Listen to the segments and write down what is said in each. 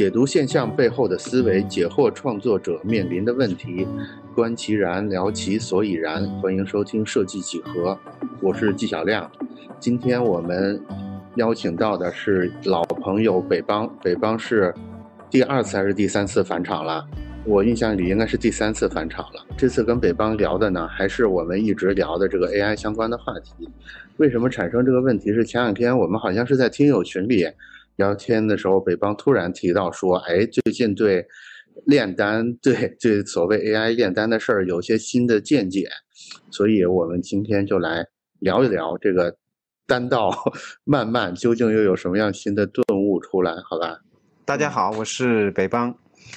解读现象背后的思维，解惑创作者面临的问题，观其然，聊其所以然。欢迎收听设计几何，我是纪晓亮。今天我们邀请到的是老朋友北邦，北邦是第二次还是第三次返场了？我印象里应该是第三次返场了。这次跟北邦聊的呢，还是我们一直聊的这个 AI 相关的话题。为什么产生这个问题？是前两天我们好像是在听友群里聊天的时候，北邦突然提到说：“哎，最近对炼丹，对对所谓 AI 炼丹的事儿有些新的见解。”所以，我们今天就来聊一聊这个丹道漫漫究竟又有什么样新的顿悟出来？好吧？大家好，我是北邦。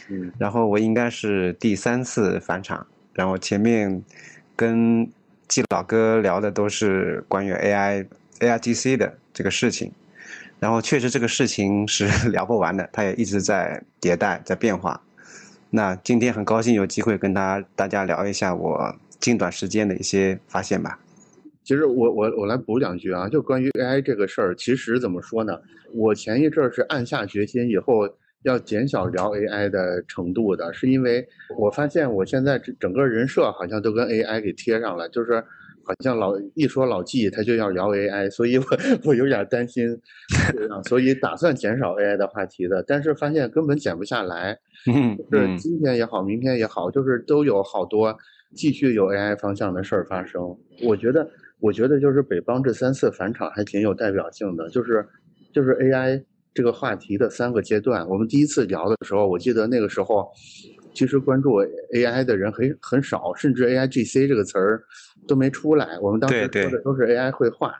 嗯，然后我应该是第三次返场，然后前面跟季老哥聊的都是关于 AI、AIGC 的这个事情，然后确实这个事情是 聊不完的，它也一直在迭代、在变化。那今天很高兴有机会跟大大家聊一下我近短时间的一些发现吧。其实我我我来补两句啊，就关于 AI 这个事儿，其实怎么说呢？我前一阵儿是暗下决心以后。要减小聊 AI 的程度的，是因为我发现我现在整个人设好像都跟 AI 给贴上了，就是好像老一说老纪他就要聊 AI，所以我我有点担心，所以打算减少 AI 的话题的，但是发现根本减不下来，就是今天也好，明天也好，就是都有好多继续有 AI 方向的事儿发生。我觉得，我觉得就是北邦这三次返场还挺有代表性的，就是就是 AI。这个话题的三个阶段，我们第一次聊的时候，我记得那个时候，其实关注 AI 的人很很少，甚至 AIGC 这个词儿都没出来。我们当时说的都是 AI 绘画，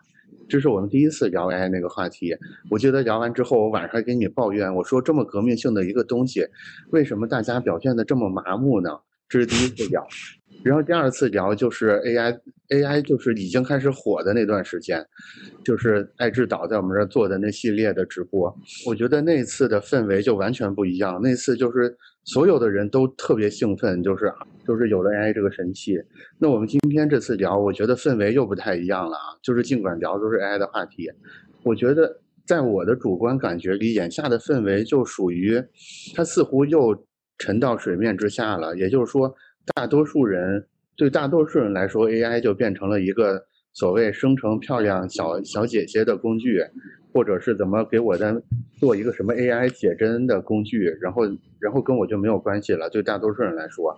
这是我们第一次聊 AI 那个话题。我记得聊完之后，我晚上还给你抱怨，我说这么革命性的一个东西，为什么大家表现的这么麻木呢？这是第一次聊。然后第二次聊就是 AI，AI 就是已经开始火的那段时间，就是爱智导在我们这儿做的那系列的直播，我觉得那次的氛围就完全不一样。那次就是所有的人都特别兴奋，就是就是有了 AI 这个神器。那我们今天这次聊，我觉得氛围又不太一样了啊。就是尽管聊都是 AI 的话题，我觉得在我的主观感觉里，眼下的氛围就属于它似乎又沉到水面之下了。也就是说。大多数人对大多数人来说，AI 就变成了一个所谓生成漂亮小小姐姐的工具，或者是怎么给我的做一个什么 AI 写真的工具，然后然后跟我就没有关系了。对大多数人来说，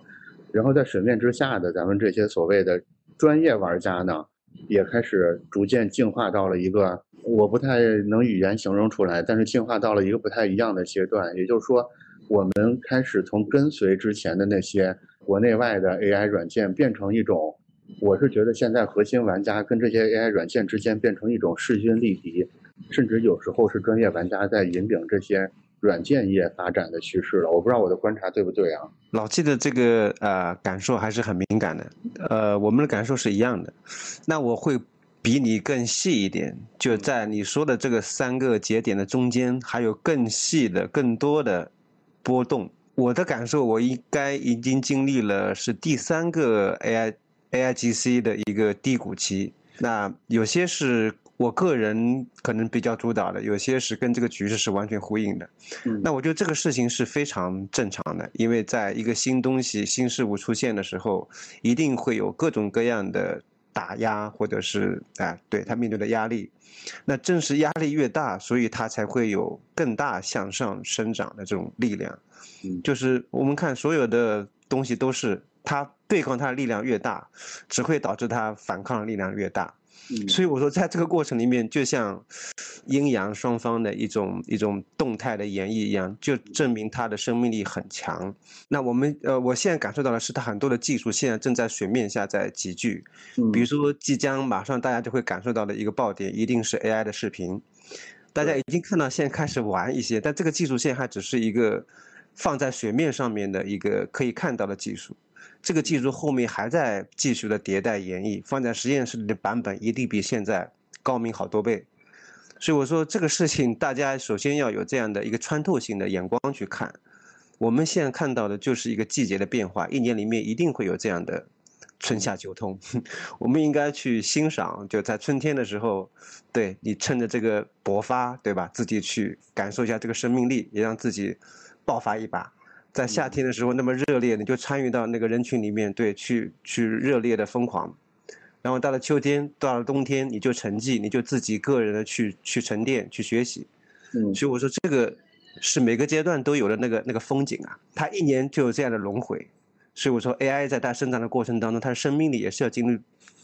然后在水面之下的咱们这些所谓的专业玩家呢，也开始逐渐进化到了一个我不太能语言形容出来，但是进化到了一个不太一样的阶段。也就是说，我们开始从跟随之前的那些。国内外的 AI 软件变成一种，我是觉得现在核心玩家跟这些 AI 软件之间变成一种势均力敌，甚至有时候是专业玩家在引领这些软件业发展的趋势了。我不知道我的观察对不对啊？老季的这个呃感受还是很敏感的，呃，我们的感受是一样的。那我会比你更细一点，就在你说的这个三个节点的中间，还有更细的、更多的波动。我的感受，我应该已经经历了是第三个 AI AIGC 的一个低谷期。那有些是我个人可能比较主导的，有些是跟这个局势是完全呼应的。那我觉得这个事情是非常正常的，因为在一个新东西、新事物出现的时候，一定会有各种各样的打压，或者是哎，对他面对的压力。那正是压力越大，所以他才会有更大向上生长的这种力量。就是我们看所有的东西都是他对抗他的力量越大，只会导致他反抗的力量越大。所以我说，在这个过程里面，就像阴阳双方的一种一种动态的演绎一样，就证明它的生命力很强。那我们呃，我现在感受到的是，它很多的技术现在正在水面下在集聚。比如说，即将马上大家就会感受到的一个爆点，一定是 AI 的视频。大家已经看到现在开始玩一些，但这个技术现在还只是一个。放在水面上面的一个可以看到的技术，这个技术后面还在继续的迭代演绎，放在实验室里的版本一定比现在高明好多倍。所以我说这个事情，大家首先要有这样的一个穿透性的眼光去看。我们现在看到的就是一个季节的变化，一年里面一定会有这样的春夏秋冬，我们应该去欣赏。就在春天的时候，对你趁着这个勃发，对吧？自己去感受一下这个生命力，也让自己。爆发一把。在夏天的时候那么热烈，你就参与到那个人群里面，对，去去热烈的疯狂。然后到了秋天，到了冬天，你就沉寂，你就自己个人的去去沉淀、去学习。嗯，所以我说这个是每个阶段都有的那个那个风景啊，它一年就有这样的轮回。所以我说 AI 在它生长的过程当中，它的生命力也是要经历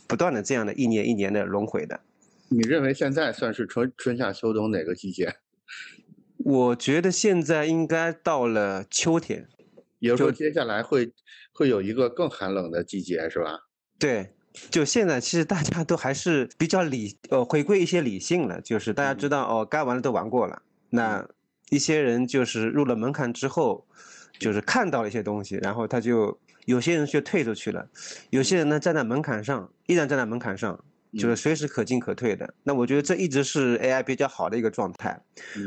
不断的这样的一年一年的轮回的。你认为现在算是春春夏秋冬哪个季节？我觉得现在应该到了秋天，也就是说接下来会会有一个更寒冷的季节，是吧？对，就现在其实大家都还是比较理呃回归一些理性了，就是大家知道哦，该玩的都玩过了，那一些人就是入了门槛之后，就是看到了一些东西，然后他就有些人就退出去了，有些人呢站在门槛上，依然站在门槛上。就是随时可进可退的，那我觉得这一直是 AI 比较好的一个状态，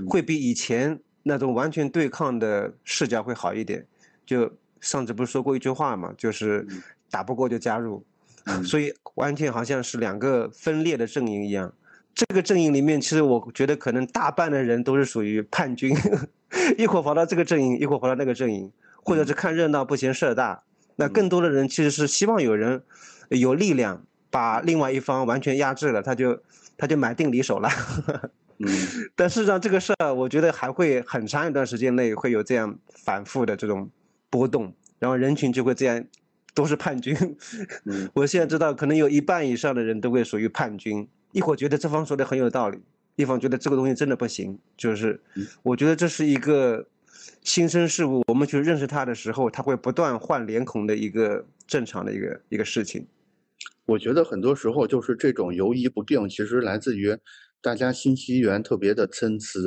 会比以前那种完全对抗的视角会好一点。就上次不是说过一句话嘛，就是打不过就加入，所以完全好像是两个分裂的阵营一样。这个阵营里面，其实我觉得可能大半的人都是属于叛军，一会儿跑到这个阵营，一会儿跑到那个阵营，或者是看热闹不嫌事儿大。那更多的人其实是希望有人有力量。把另外一方完全压制了，他就他就买定离手了。嗯，但事实上这个事儿，我觉得还会很长一段时间内会有这样反复的这种波动，然后人群就会这样都是叛军。嗯，我现在知道，可能有一半以上的人都会属于叛军。一会儿觉得这方说的很有道理，一方觉得这个东西真的不行。就是我觉得这是一个新生事物，我们去认识它的时候，它会不断换脸孔的一个正常的一个一个事情。我觉得很多时候就是这种犹疑不定，其实来自于大家信息源特别的参差。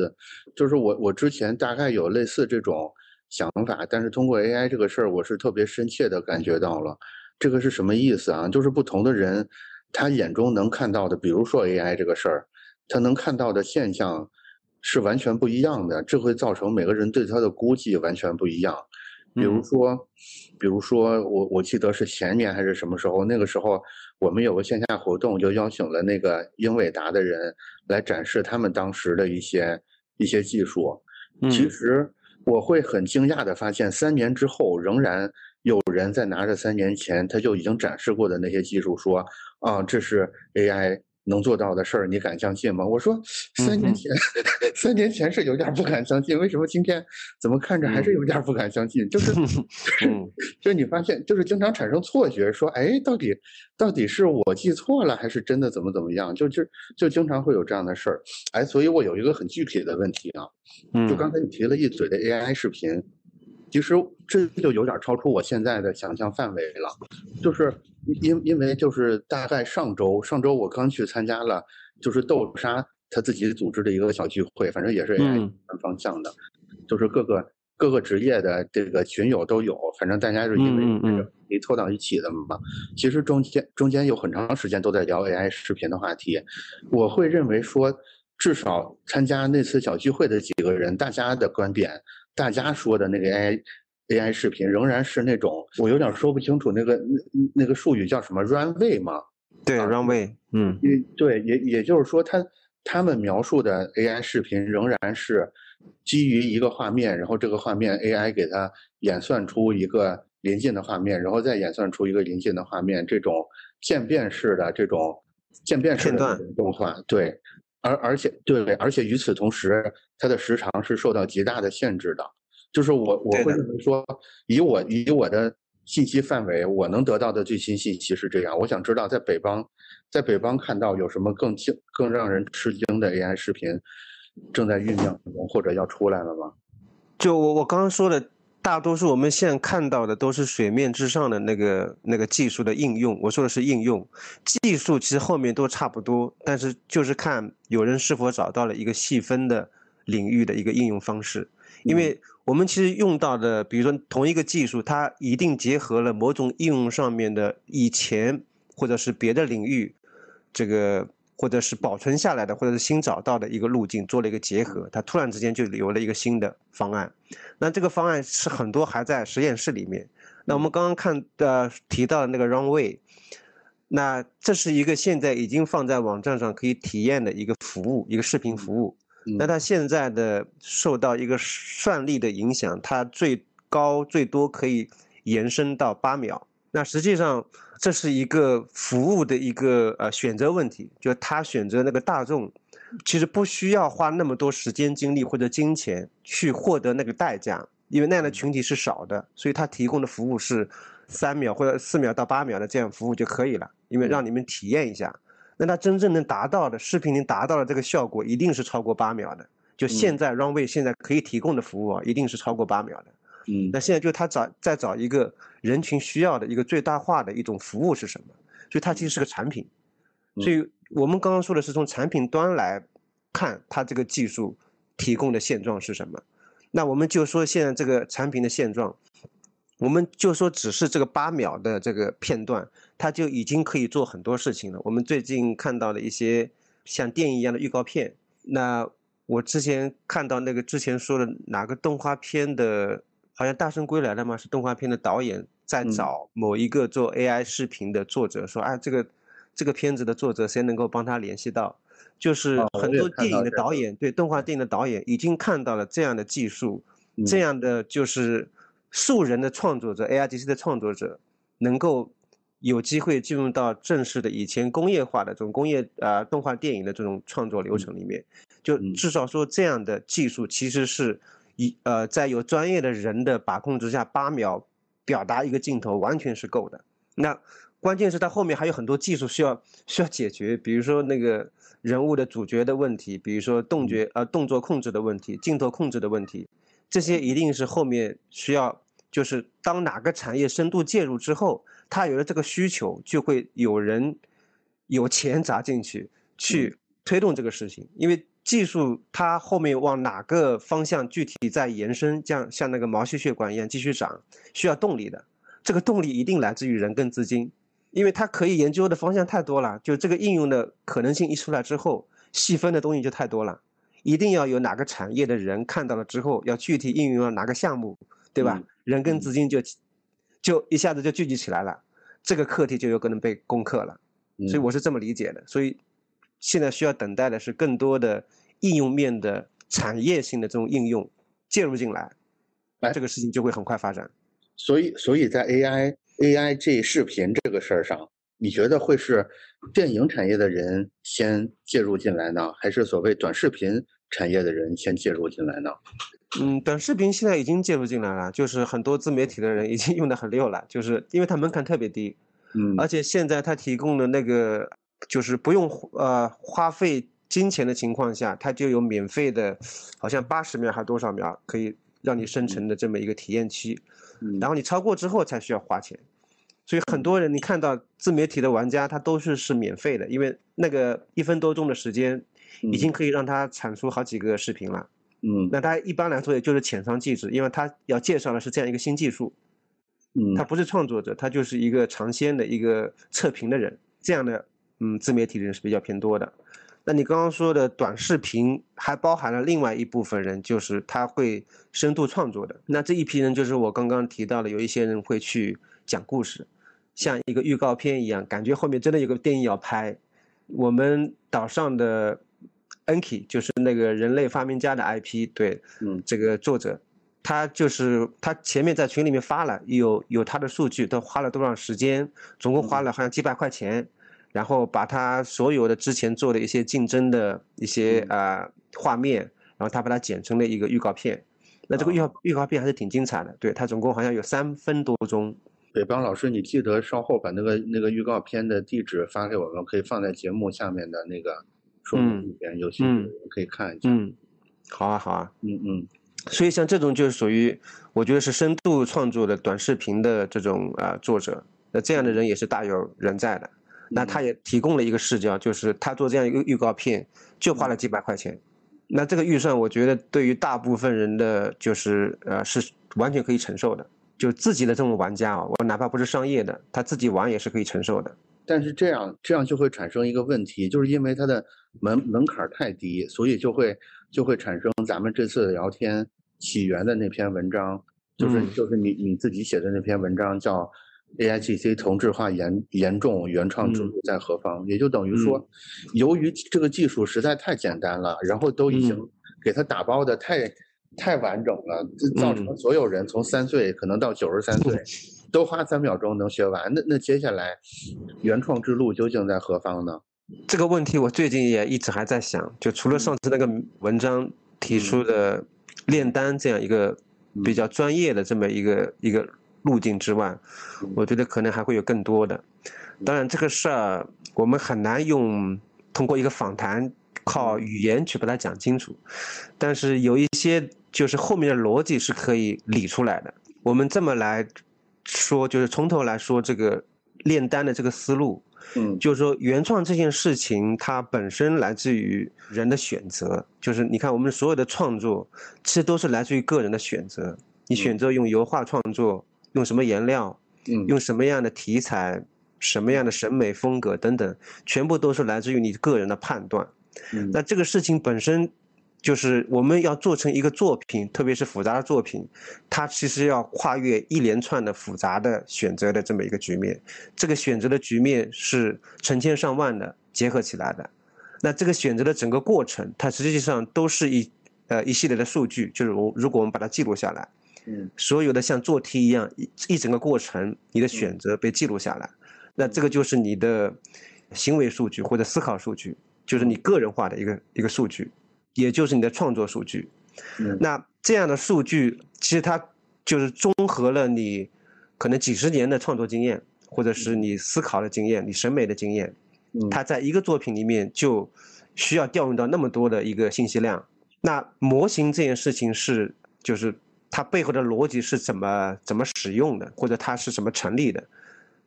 就是我我之前大概有类似这种想法，但是通过 AI 这个事儿，我是特别深切的感觉到了。这个是什么意思啊？就是不同的人，他眼中能看到的，比如说 AI 这个事儿，他能看到的现象是完全不一样的，这会造成每个人对他的估计完全不一样。比如说，比如说我我记得是前年还是什么时候，那个时候我们有个线下活动，就邀请了那个英伟达的人来展示他们当时的一些一些技术。其实我会很惊讶的发现，三年之后仍然有人在拿着三年前他就已经展示过的那些技术说啊，这是 AI。能做到的事儿，你敢相信吗？我说，三年前，三年前是有点不敢相信，为什么今天怎么看着还是有点不敢相信？就是，就是，就是你发现，就是经常产生错觉，说，哎，到底，到底是我记错了，还是真的怎么怎么样？就就就经常会有这样的事儿。哎，所以我有一个很具体的问题啊，就刚才你提了一嘴的 AI 视频。其实这就有点超出我现在的想象范围了，就是因因为就是大概上周上周我刚去参加了，就是豆沙他自己组织的一个小聚会，反正也是 AI 方向的，就是各个各个职业的这个群友都有，反正大家是因为这个没凑到一起的嘛。其实中间中间有很长时间都在聊 AI 视频的话题，我会认为说，至少参加那次小聚会的几个人，大家的观点。大家说的那个 AI AI 视频仍然是那种，我有点说不清楚那个那那个术语叫什么 runway 吗？对，runway，嗯，也对，也也就是说，他他们描述的 AI 视频仍然是基于一个画面，然后这个画面 AI 给它演算出一个临近的画面，然后再演算出一个临近的画面，这种渐变式的这种渐变式的动画，对。而而且对，而且与此同时，它的时长是受到极大的限制的。就是我我会认为说，以我以我的信息范围，我能得到的最新信息是这样。我想知道在北方，在北方看到有什么更惊、更让人吃惊的 AI 视频正在酝酿中，或者要出来了吗？就我我刚刚说的。大多数我们现在看到的都是水面之上的那个那个技术的应用。我说的是应用技术，其实后面都差不多，但是就是看有人是否找到了一个细分的领域的一个应用方式。因为我们其实用到的，比如说同一个技术，它一定结合了某种应用上面的以前或者是别的领域，这个。或者是保存下来的，或者是新找到的一个路径，做了一个结合，它突然之间就有了一个新的方案。那这个方案是很多还在实验室里面。那我们刚刚看的提到的那个 Runway，那这是一个现在已经放在网站上可以体验的一个服务，一个视频服务。那它现在的受到一个算力的影响，它最高最多可以延伸到八秒。那实际上这是一个服务的一个呃选择问题，就他选择那个大众，其实不需要花那么多时间、精力或者金钱去获得那个代价，因为那样的群体是少的，所以他提供的服务是三秒或者四秒到八秒的这样服务就可以了，因为让你们体验一下。那他真正能达到的视频能达到的这个效果，一定是超过八秒的。就现在 Runway 现在可以提供的服务啊，一定是超过八秒的。嗯，那现在就他找再找一个人群需要的一个最大化的一种服务是什么？所以它其实是个产品。所以我们刚刚说的是从产品端来看，它这个技术提供的现状是什么？那我们就说现在这个产品的现状，我们就说只是这个八秒的这个片段，它就已经可以做很多事情了。我们最近看到了一些像电影一样的预告片。那我之前看到那个之前说的哪个动画片的。好像《大圣归来》了吗？是动画片的导演在找某一个做 AI 视频的作者，说：“啊，这个这个片子的作者谁能够帮他联系到？”就是很多电影的导演，对动画电影的导演已经看到了这样的技术，这样的就是素人的创作者，AIGC 的创作者能够有机会进入到正式的以前工业化的这种工业啊动画电影的这种创作流程里面，就至少说这样的技术其实是。一呃，在有专业的人的把控之下，八秒表达一个镜头完全是够的。那关键是它后面还有很多技术需要需要解决，比如说那个人物的主角的问题，比如说动觉呃动作控制的问题，镜头控制的问题，这些一定是后面需要，就是当哪个产业深度介入之后，它有了这个需求，就会有人有钱砸进去去推动这个事情，因为。技术它后面往哪个方向具体在延伸，像像那个毛细血管一样继续长，需要动力的。这个动力一定来自于人跟资金，因为它可以研究的方向太多了。就这个应用的可能性一出来之后，细分的东西就太多了。一定要有哪个产业的人看到了之后，要具体应用到哪个项目，对吧？人跟资金就就一下子就聚集起来了，这个课题就有可能被攻克了。所以我是这么理解的。所以现在需要等待的是更多的。应用面的产业性的这种应用介入进来，那这个事情就会很快发展。所以，所以在 AI AI 这视频这个事儿上，你觉得会是电影产业的人先介入进来呢，还是所谓短视频产业的人先介入进来呢？嗯，短视频现在已经介入进来了，就是很多自媒体的人已经用的很溜了，就是因为它门槛特别低，嗯，而且现在它提供的那个就是不用呃花费。金钱的情况下，它就有免费的，好像八十秒还是多少秒可以让你生成的这么一个体验期，然后你超过之后才需要花钱。所以很多人你看到自媒体的玩家，他都是是免费的，因为那个一分多钟的时间，已经可以让他产出好几个视频了。嗯，那他一般来说也就是浅尝即止，因为他要介绍的是这样一个新技术。嗯，他不是创作者，他就是一个尝鲜的一个测评的人。这样的嗯自媒体人是比较偏多的。那你刚刚说的短视频还包含了另外一部分人，就是他会深度创作的。那这一批人就是我刚刚提到的，有一些人会去讲故事，像一个预告片一样，感觉后面真的有个电影要拍。我们岛上的 Enki 就是那个人类发明家的 IP，对，嗯，这个作者，他就是他前面在群里面发了，有有他的数据，他花了多少时间，总共花了好像几百块钱。然后把他所有的之前做的一些竞争的一些啊画面，然后他把它剪成了一个预告片。那这个预告预告片还是挺精彩的，对，它总共好像有三分多钟。北邦老师，你记得稍后把那个那个预告片的地址发给我们，可以放在节目下面的那个说明里边，有兴趣的人可以看一下。嗯，好啊，好啊，嗯嗯。所以像这种就是属于我觉得是深度创作的短视频的这种啊作者，那这样的人也是大有人在的。那他也提供了一个视角，就是他做这样一个预告片，就花了几百块钱。那这个预算，我觉得对于大部分人的，就是呃，是完全可以承受的。就自己的这种玩家啊，我哪怕不是商业的，他自己玩也是可以承受的。但是这样这样就会产生一个问题，就是因为它的门门槛太低，所以就会就会产生咱们这次聊天起源的那篇文章，就是就是你你自己写的那篇文章叫。A I G C 同质化严严重，原创之路在何方？也就等于说，由于这个技术实在太简单了，然后都已经给它打包的太太完整了，造成所有人从三岁可能到九十三岁，都花三秒钟能学完。那那接下来，原创之路究竟在何方呢？这个问题我最近也一直还在想，就除了上次那个文章提出的炼丹这样一个比较专业的这么一个一个路径之外，我觉得可能还会有更多的。当然，这个事儿我们很难用通过一个访谈靠语言去把它讲清楚，但是有一些就是后面的逻辑是可以理出来的。我们这么来说，就是从头来说这个炼丹的这个思路。嗯，就是说，原创这件事情，它本身来自于人的选择。就是你看，我们所有的创作，其实都是来自于个人的选择。你选择用油画创作，用什么颜料，嗯，用什么样的题材，什么样的审美风格等等，全部都是来自于你个人的判断。那这个事情本身。就是我们要做成一个作品，特别是复杂的作品，它其实要跨越一连串的复杂的选择的这么一个局面。这个选择的局面是成千上万的结合起来的。那这个选择的整个过程，它实际上都是一呃一系列的数据。就是我如果我们把它记录下来，嗯，所有的像做题一样一一整个过程，你的选择被记录下来，那这个就是你的行为数据或者思考数据，就是你个人化的一个一个数据。也就是你的创作数据，那这样的数据其实它就是综合了你可能几十年的创作经验，或者是你思考的经验、你审美的经验，它在一个作品里面就需要调用到那么多的一个信息量。那模型这件事情是就是它背后的逻辑是怎么怎么使用的，或者它是怎么成立的？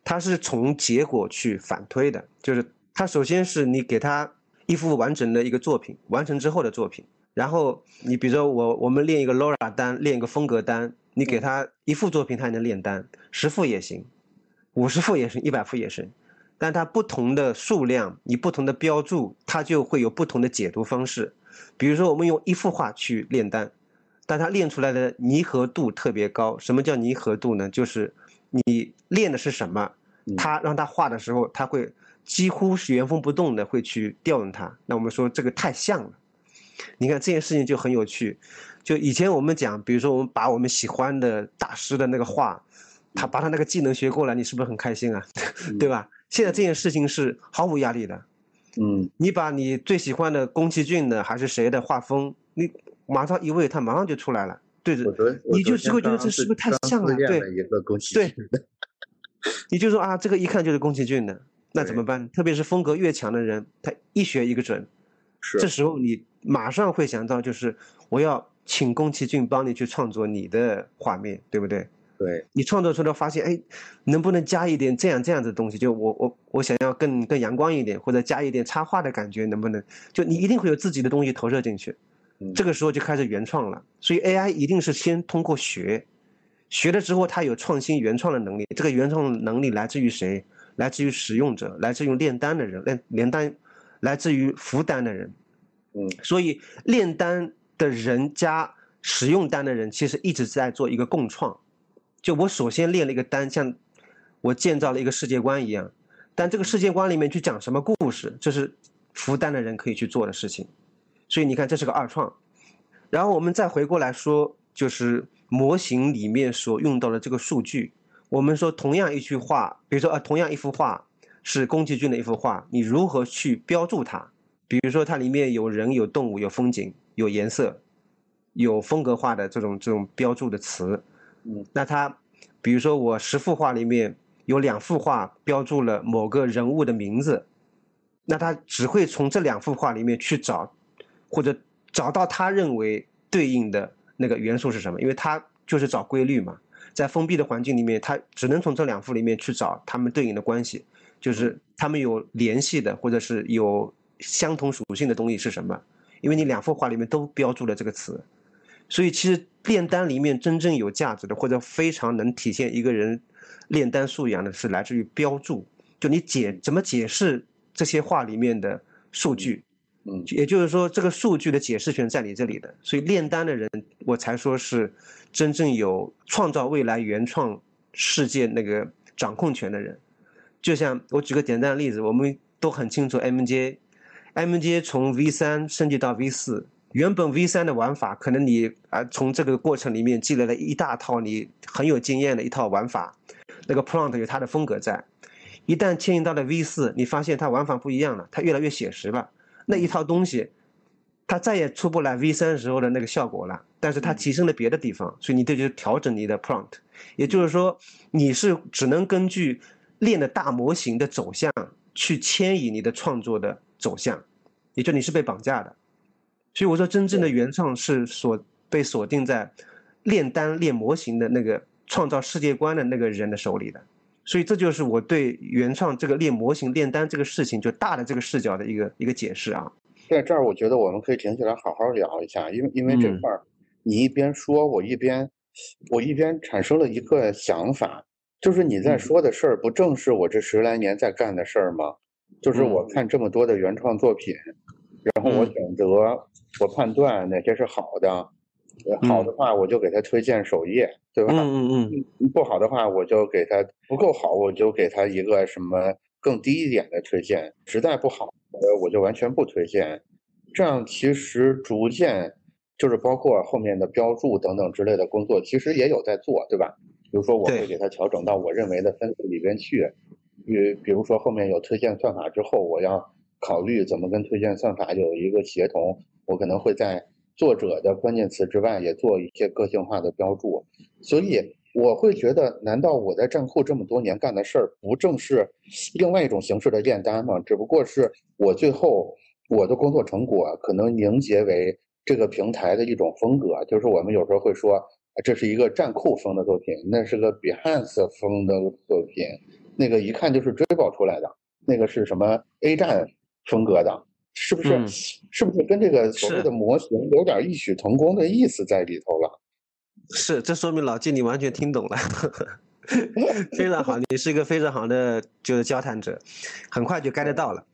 它是从结果去反推的，就是它首先是你给它。一幅完整的一个作品完成之后的作品，然后你比如说我我们练一个 LoRa 单，练一个风格单，你给他一幅作品，他也能炼单，十幅也行，五十幅也行，一百幅也行，但它不同的数量，你不同的标注，它就会有不同的解读方式。比如说我们用一幅画去炼丹，但它练出来的拟合度特别高。什么叫拟合度呢？就是你练的是什么，他让他画的时候，他会。几乎是原封不动的会去调用它，那我们说这个太像了。你看这件事情就很有趣，就以前我们讲，比如说我们把我们喜欢的大师的那个画，他把他那个技能学过来，你是不是很开心啊？对吧？现在这件事情是毫无压力的。嗯，你把你最喜欢的宫崎骏的还是谁的画风，你马上一喂，他马上就出来了。对对，你就只会觉得这是不是太像了？对，对，你就说啊，这个一看就是宫崎骏的。那怎么办？特别是风格越强的人，他一学一个准。是。这时候你马上会想到，就是我要请宫崎骏帮你去创作你的画面，对不对？对。你创作出来发现，哎，能不能加一点这样这样的东西？就我我我想要更更阳光一点，或者加一点插画的感觉，能不能？就你一定会有自己的东西投射进去。这个时候就开始原创了。所以 AI 一定是先通过学，学了之后它有创新原创的能力。这个原创能力来自于谁？来自于使用者，来自于炼丹的人，炼炼丹，来自于服丹的人，嗯，所以炼丹的人加使用丹的人，其实一直在做一个共创。就我首先炼了一个丹，像我建造了一个世界观一样，但这个世界观里面去讲什么故事，这是服丹的人可以去做的事情。所以你看，这是个二创。然后我们再回过来说，就是模型里面所用到的这个数据。我们说，同样一句话，比如说，啊，同样一幅画是宫崎骏的一幅画，你如何去标注它？比如说，它里面有人、有动物、有风景、有颜色、有风格化的这种这种标注的词。嗯，那它，比如说，我十幅画里面有两幅画标注了某个人物的名字，那它只会从这两幅画里面去找，或者找到他认为对应的那个元素是什么，因为他就是找规律嘛。在封闭的环境里面，他只能从这两幅里面去找他们对应的关系，就是他们有联系的，或者是有相同属性的东西是什么？因为你两幅画里面都标注了这个词，所以其实炼丹里面真正有价值的，或者非常能体现一个人炼丹素养的，是来自于标注。就你解怎么解释这些画里面的数据？嗯，也就是说，这个数据的解释权在你这里的，所以炼丹的人，我才说是真正有创造未来原创世界那个掌控权的人。就像我举个简单的例子，我们都很清楚，M J，M J 从 V 三升级到 V 四，原本 V 三的玩法，可能你啊从这个过程里面积累了一大套你很有经验的一套玩法，那个 prompt 有它的风格在。一旦迁移到了 V 四，你发现它玩法不一样了，它越来越写实了，那一套东西，它再也出不来 V 三时候的那个效果了。但是它提升了别的地方，所以你这就调整你的 prompt。也就是说，你是只能根据练的大模型的走向去迁移你的创作的走向，也就你是被绑架的。所以我说，真正的原创是锁被锁定在炼丹炼模型的那个创造世界观的那个人的手里的。所以这就是我对原创这个炼模型炼丹这个事情就大的这个视角的一个一个解释啊。在这儿，我觉得我们可以停下来好好聊一下，因为因为这块儿你一边说，我一边我一边产生了一个想法，就是你在说的事儿，不正是我这十来年在干的事儿吗？就是我看这么多的原创作品，然后我选择。我判断哪些是好的，好的话我就给他推荐首页，对吧？嗯嗯嗯。不好的话我就给他不够好，我就给他一个什么更低一点的推荐。实在不好，呃，我就完全不推荐。这样其实逐渐就是包括后面的标注等等之类的工作，其实也有在做，对吧？比如说我会给他调整到我认为的分数里边去。比比如说后面有推荐算法之后，我要考虑怎么跟推荐算法有一个协同。我可能会在作者的关键词之外也做一些个性化的标注，所以我会觉得，难道我在站库这么多年干的事儿，不正是另外一种形式的炼丹吗？只不过是我最后我的工作成果可能凝结为这个平台的一种风格，就是我们有时候会说，这是一个站库风的作品，那是个 Behance 风的作品，那个一看就是追爆出来的，那个是什么 A 站风格的。是不是是不是跟这个所谓的模型有点异曲同工的意思在里头了？是，这说明老季你完全听懂了，非常好，你是一个非常好的就是交谈者，很快就 get 到了。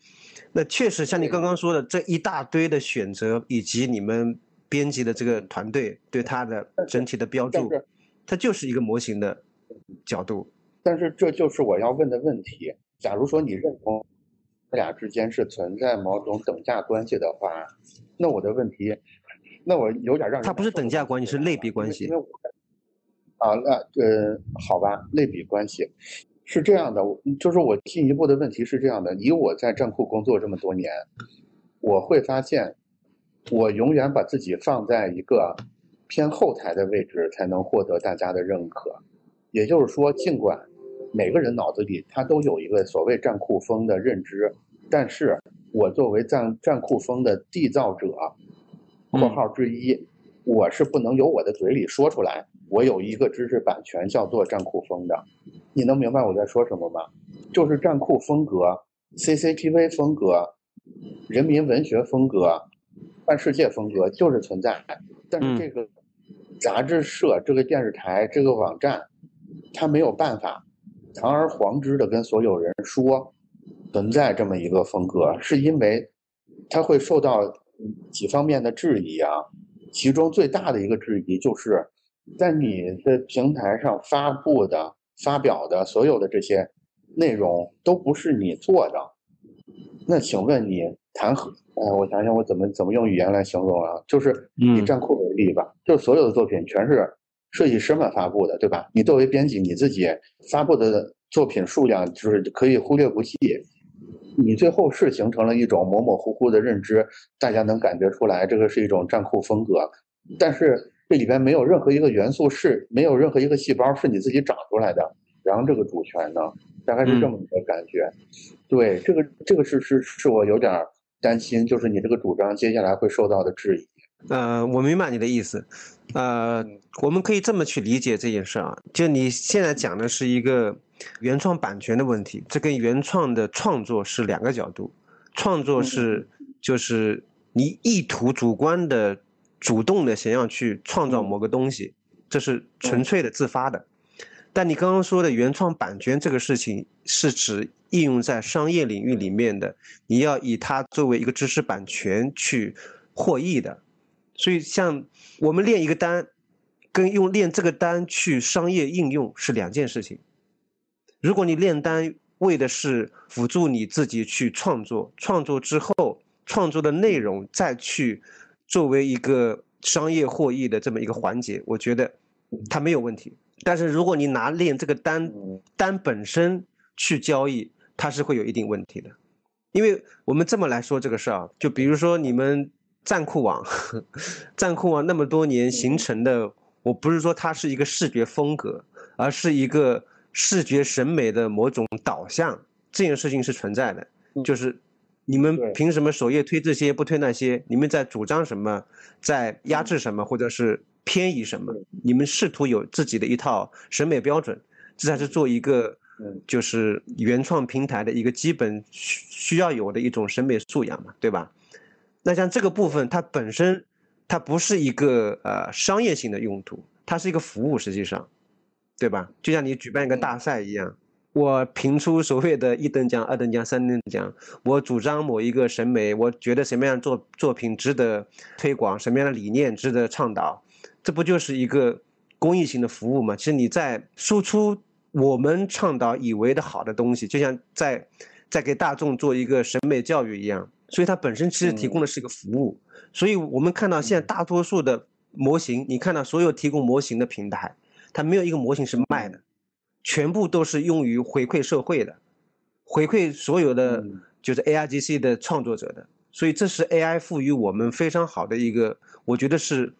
那确实像你刚刚说的这一大堆的选择，以及你们编辑的这个团队对它的整体的标注，它就是一个模型的角度。但是这就是我要问的问题。假如说你认同。他俩之间是存在某种等价关系的话，那我的问题，那我有点让他不是等价关系，是类比关系。因为我啊，那呃，好吧，类比关系是这样的，就是我进一步的问题是这样的：以我在站库工作这么多年，我会发现，我永远把自己放在一个偏后台的位置，才能获得大家的认可。也就是说，尽管。每个人脑子里他都有一个所谓战库风的认知，但是我作为战战库风的缔造者（括号之一），我是不能由我的嘴里说出来。我有一个知识版权叫做战库风的，你能明白我在说什么吗？就是战库风格、CCTV 风格、人民文学风格、半世界风格就是存在，但是这个杂志社、这个电视台、这个网站，它没有办法。堂而皇之的跟所有人说存在这么一个风格，是因为他会受到几方面的质疑啊。其中最大的一个质疑就是在你的平台上发布的、发表的所有的这些内容都不是你做的。那请问你谈何？哎，我想想我怎么怎么用语言来形容啊？就是以站库为例吧，就所有的作品全是。设计师们发布的，对吧？你作为编辑，你自己发布的作品数量就是可以忽略不计。你最后是形成了一种模模糊糊的认知，大家能感觉出来，这个是一种战酷风格。但是这里边没有任何一个元素是，没有任何一个细胞是你自己长出来的。然后这个主权呢，大概是这么一个感觉。对，这个这个是是是我有点担心，就是你这个主张接下来会受到的质疑。呃，我明白你的意思，呃，我们可以这么去理解这件事啊，就你现在讲的是一个原创版权的问题，这跟原创的创作是两个角度，创作是就是你意图主观的、主动的想要去创造某个东西，这是纯粹的自发的，但你刚刚说的原创版权这个事情是指应用在商业领域里面的，你要以它作为一个知识版权去获益的。所以，像我们练一个单，跟用练这个单去商业应用是两件事情。如果你练单为的是辅助你自己去创作，创作之后创作的内容再去作为一个商业获益的这么一个环节，我觉得它没有问题。但是如果你拿练这个单单本身去交易，它是会有一定问题的。因为我们这么来说这个事儿啊，就比如说你们站酷网，站酷网那么多年形成的，我不是说它是一个视觉风格，而是一个视觉审美的某种导向，这件事情是存在的。就是你们凭什么首页推这些不推那些？你们在主张什么？在压制什么？或者是偏移什么？你们试图有自己的一套审美标准，这才是做一个。就是原创平台的一个基本需需要有的一种审美素养嘛，对吧？那像这个部分，它本身它不是一个呃商业性的用途，它是一个服务，实际上，对吧？就像你举办一个大赛一样，我评出所谓的一等奖、二等奖、三等奖，我主张某一个审美，我觉得什么样作作品值得推广，什么样的理念值得倡导，这不就是一个公益性的服务吗？其实你在输出。我们倡导以为的好的东西，就像在在给大众做一个审美教育一样，所以它本身其实提供的是一个服务。所以我们看到现在大多数的模型，你看到所有提供模型的平台，它没有一个模型是卖的，全部都是用于回馈社会的，回馈所有的就是 A I G C 的创作者的。所以这是 A I 赋予我们非常好的一个，我觉得是。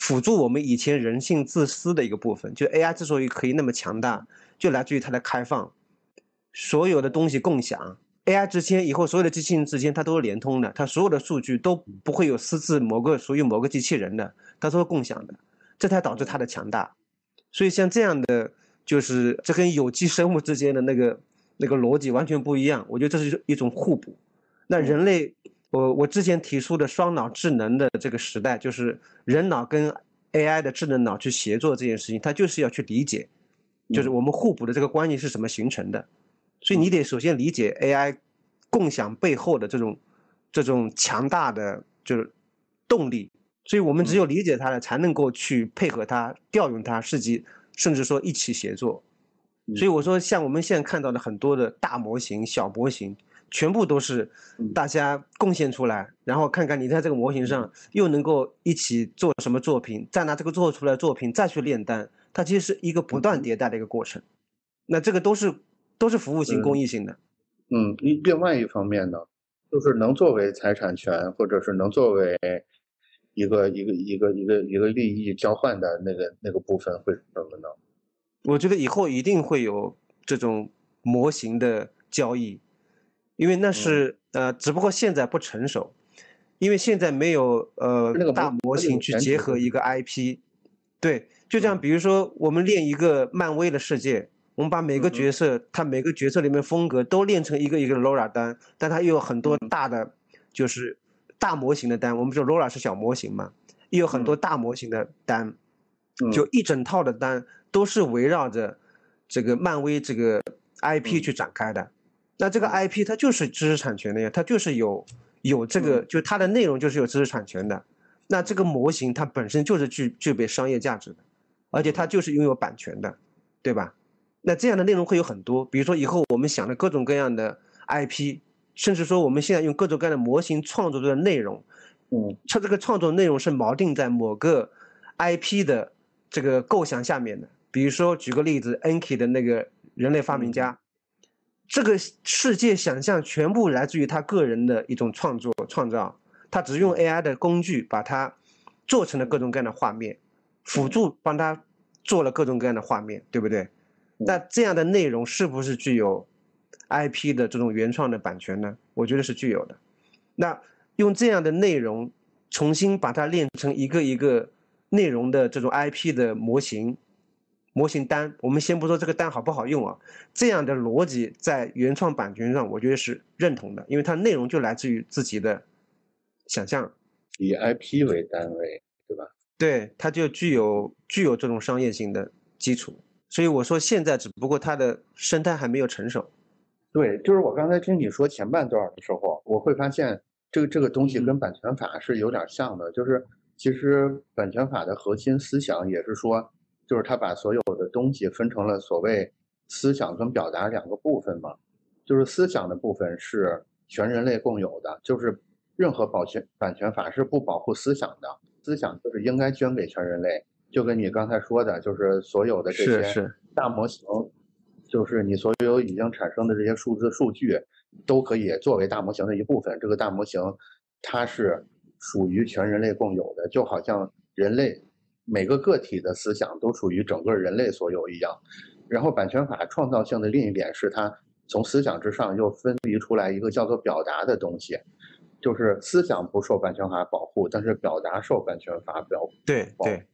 辅助我们以前人性自私的一个部分，就 AI 之所以可以那么强大，就来自于它的开放，所有的东西共享。AI 之间以后所有的机器人之间它都是连通的，它所有的数据都不会有私自某个属于某个机器人的，它都是共享的，这才导致它的强大。所以像这样的，就是这跟有机生物之间的那个那个逻辑完全不一样。我觉得这是一种互补。那人类。我我之前提出的双脑智能的这个时代，就是人脑跟 AI 的智能脑去协作这件事情，它就是要去理解，就是我们互补的这个关系是怎么形成的。所以你得首先理解 AI 共享背后的这种这种强大的就是动力。所以我们只有理解它了，才能够去配合它、调用它，甚至甚至说一起协作。所以我说，像我们现在看到的很多的大模型、小模型。全部都是大家贡献出来，然后看看你在这个模型上又能够一起做什么作品，再拿这个做出来的作品再去炼丹，它其实是一个不断迭代的一个过程。那这个都是都是服务性、公益性的。嗯，另另外一方面呢，就是能作为财产权，或者是能作为一个一个一个一个一个利益交换的那个那个部分会是什么呢？我觉得以后一定会有这种模型的交易。因为那是呃，只不过现在不成熟，因为现在没有呃大模型去结合一个 IP，对，就像比如说我们练一个漫威的世界，我们把每个角色他每个角色里面风格都练成一个一个 LoRa 单，但它又有很多大的就是大模型的单，我们说 LoRa 是小模型嘛，又有很多大模型的单，就一整套的单都是围绕着这个漫威这个 IP 去展开的。那这个 IP 它就是知识产权的呀，它就是有有这个，就它的内容就是有知识产权的。那这个模型它本身就是具具备商业价值的，而且它就是拥有版权的，对吧？那这样的内容会有很多，比如说以后我们想的各种各样的 IP，甚至说我们现在用各种各样的模型创作的内容，嗯，它这个创作内容是锚定在某个 IP 的这个构想下面的。比如说举个例子，Enki 的那个人类发明家。这个世界想象全部来自于他个人的一种创作创造，他只用 AI 的工具把它做成了各种各样的画面，辅助帮他做了各种各样的画面，对不对？那这样的内容是不是具有 IP 的这种原创的版权呢？我觉得是具有的。那用这样的内容重新把它练成一个一个内容的这种 IP 的模型。模型单，我们先不说这个单好不好用啊，这样的逻辑在原创版权上，我觉得是认同的，因为它内容就来自于自己的想象，以 IP 为单位，对吧？对，它就具有具有这种商业性的基础，所以我说现在只不过它的生态还没有成熟。对，就是我刚才听你说前半段的时候，我会发现这个这个东西跟版权法是有点像的，就是其实版权法的核心思想也是说。就是它把所有的东西分成了所谓思想跟表达两个部分嘛，就是思想的部分是全人类共有的，就是任何保全版权法是不保护思想的，思想就是应该捐给全人类。就跟你刚才说的，就是所有的这些大模型，就是你所有已经产生的这些数字数据，都可以作为大模型的一部分。这个大模型，它是属于全人类共有的，就好像人类每个个体的思想都属于整个人类所有一样。然后版权法创造性的另一点是，它从思想之上又分离出来一个叫做表达的东西，就是思想不受版权法保护，但是表达受版权法保护。对对。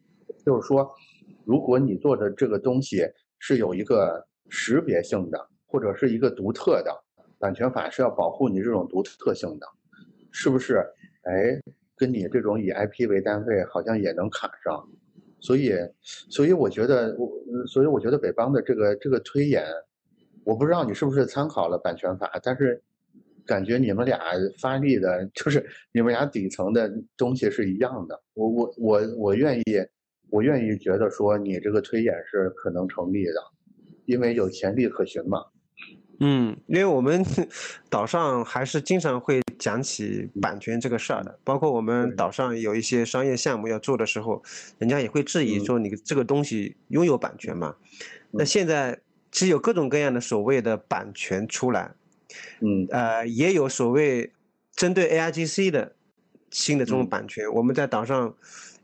就是说，如果你做的这个东西是有一个识别性的，或者是一个独特的，版权法是要保护你这种独特性的，是不是？哎，跟你这种以 IP 为单位好像也能卡上，所以，所以我觉得我，所以我觉得北邦的这个这个推演，我不知道你是不是参考了版权法，但是感觉你们俩发力的，就是你们俩底层的东西是一样的。我我我我愿意。我愿意觉得说你这个推演是可能成立的，因为有潜力可循嘛。嗯，因为我们 岛上还是经常会讲起版权这个事儿的，包括我们岛上有一些商业项目要做的时候，人家也会质疑说你这个东西拥有版权嘛。那现在其实有各种各样的所谓的版权出来，嗯，呃，也有所谓针对 A I G C 的新的这种版权，我们在岛上。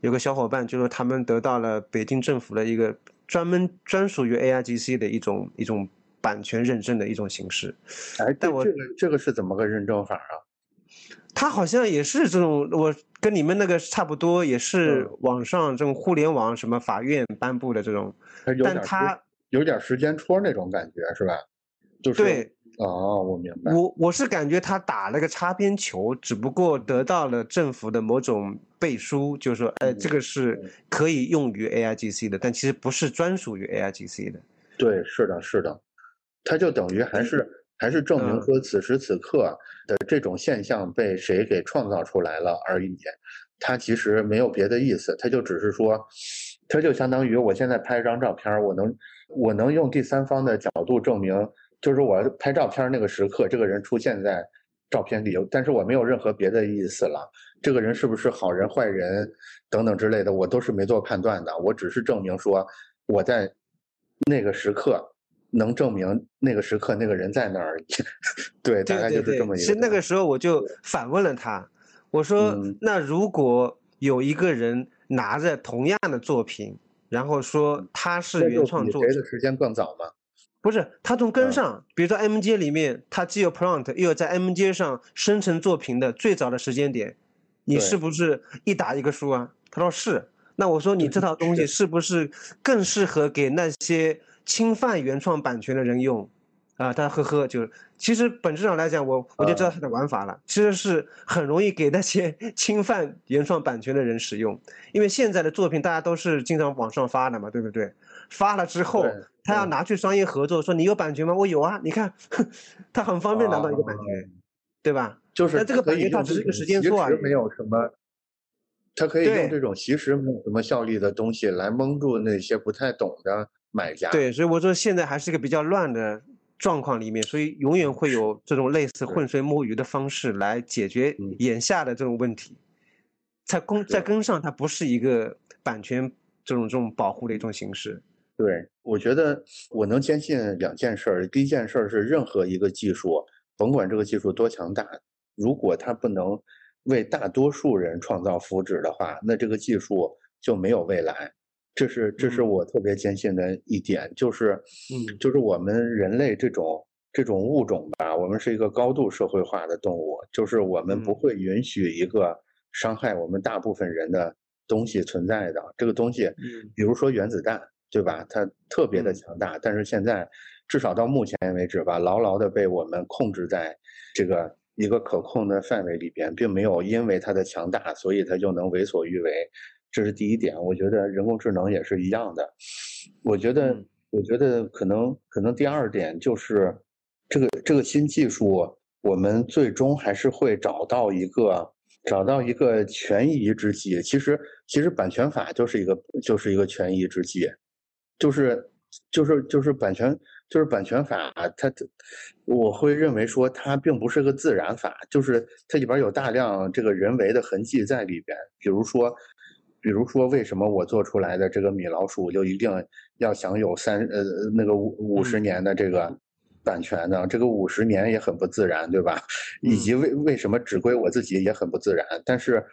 有个小伙伴就说，他们得到了北京政府的一个专门专属于 AIGC 的一种一种版权认证的一种形式。哎，但我这个这个是怎么个认证法啊？他好像也是这种，我跟你们那个差不多，也是网上这种互联网什么法院颁布的这种，但他有点时间戳那种感觉是吧？就是对。哦，我明白。我我是感觉他打了个擦边球，只不过得到了政府的某种背书，就是说，哎，这个是可以用于 AIGC 的，但其实不是专属于 AIGC 的。对，是的，是的，他就等于还是还是证明说，此时此刻的这种现象被谁给创造出来了而已。他其实没有别的意思，他就只是说，他就相当于我现在拍一张照片，我能我能用第三方的角度证明。就是我拍照片那个时刻，这个人出现在照片里，但是我没有任何别的意思了。这个人是不是好人坏人等等之类的，我都是没做判断的。我只是证明说我在那个时刻能证明那个时刻那个人在那儿。对，大概就是这么一个。其实那个时候我就反问了他，我说：“那如果有一个人拿着同样的作品，然后说他是原创作，谁的时间更早吗？”不是，他从根上，比如说 M J 里面，它既有 prompt，又有在 M J 上生成作品的最早的时间点，你是不是一打一个数啊？他说是。那我说你这套东西是不是更适合给那些侵犯原创版权的人用？啊，他呵呵，就是其实本质上来讲，我我就知道他的玩法了，其实是很容易给那些 侵犯原创版权的人使用，因为现在的作品大家都是经常网上发的嘛，对不对？发了之后，他要拿去商业合作，说你有版权吗？我有啊，你看，他很方便拿到一个版权，对吧？就是那这个版权它只是一个时间错啊，没有什么，他可以用这种其实没有什么效力的东西来蒙住那些不太懂的买家。对，所以我说现在还是一个比较乱的。状况里面，所以永远会有这种类似浑水摸鱼的方式来解决眼下的这种问题。在跟在跟上，它不是一个版权这种这种保护的一种形式。对，我觉得我能坚信两件事儿。第一件事儿是，任何一个技术，甭管这个技术多强大，如果它不能为大多数人创造福祉的话，那这个技术就没有未来。这是这是我特别坚信的一点，就是，嗯，就是我们人类这种这种物种吧，我们是一个高度社会化的动物，就是我们不会允许一个伤害我们大部分人的东西存在的。这个东西，嗯，比如说原子弹，对吧？它特别的强大，但是现在至少到目前为止吧，牢牢的被我们控制在这个一个可控的范围里边，并没有因为它的强大，所以它就能为所欲为。这是第一点，我觉得人工智能也是一样的。我觉得，我觉得可能可能第二点就是，这个这个新技术，我们最终还是会找到一个找到一个权宜之计。其实其实版权法就是一个就是一个权宜之计，就是就是就是版权就是版权法，它我会认为说它并不是个自然法，就是它里边有大量这个人为的痕迹在里边，比如说。比如说，为什么我做出来的这个米老鼠就一定要享有三呃那个五五十年的这个版权呢？这个五十年也很不自然，对吧？以及为为什么只归我自己也很不自然。但是，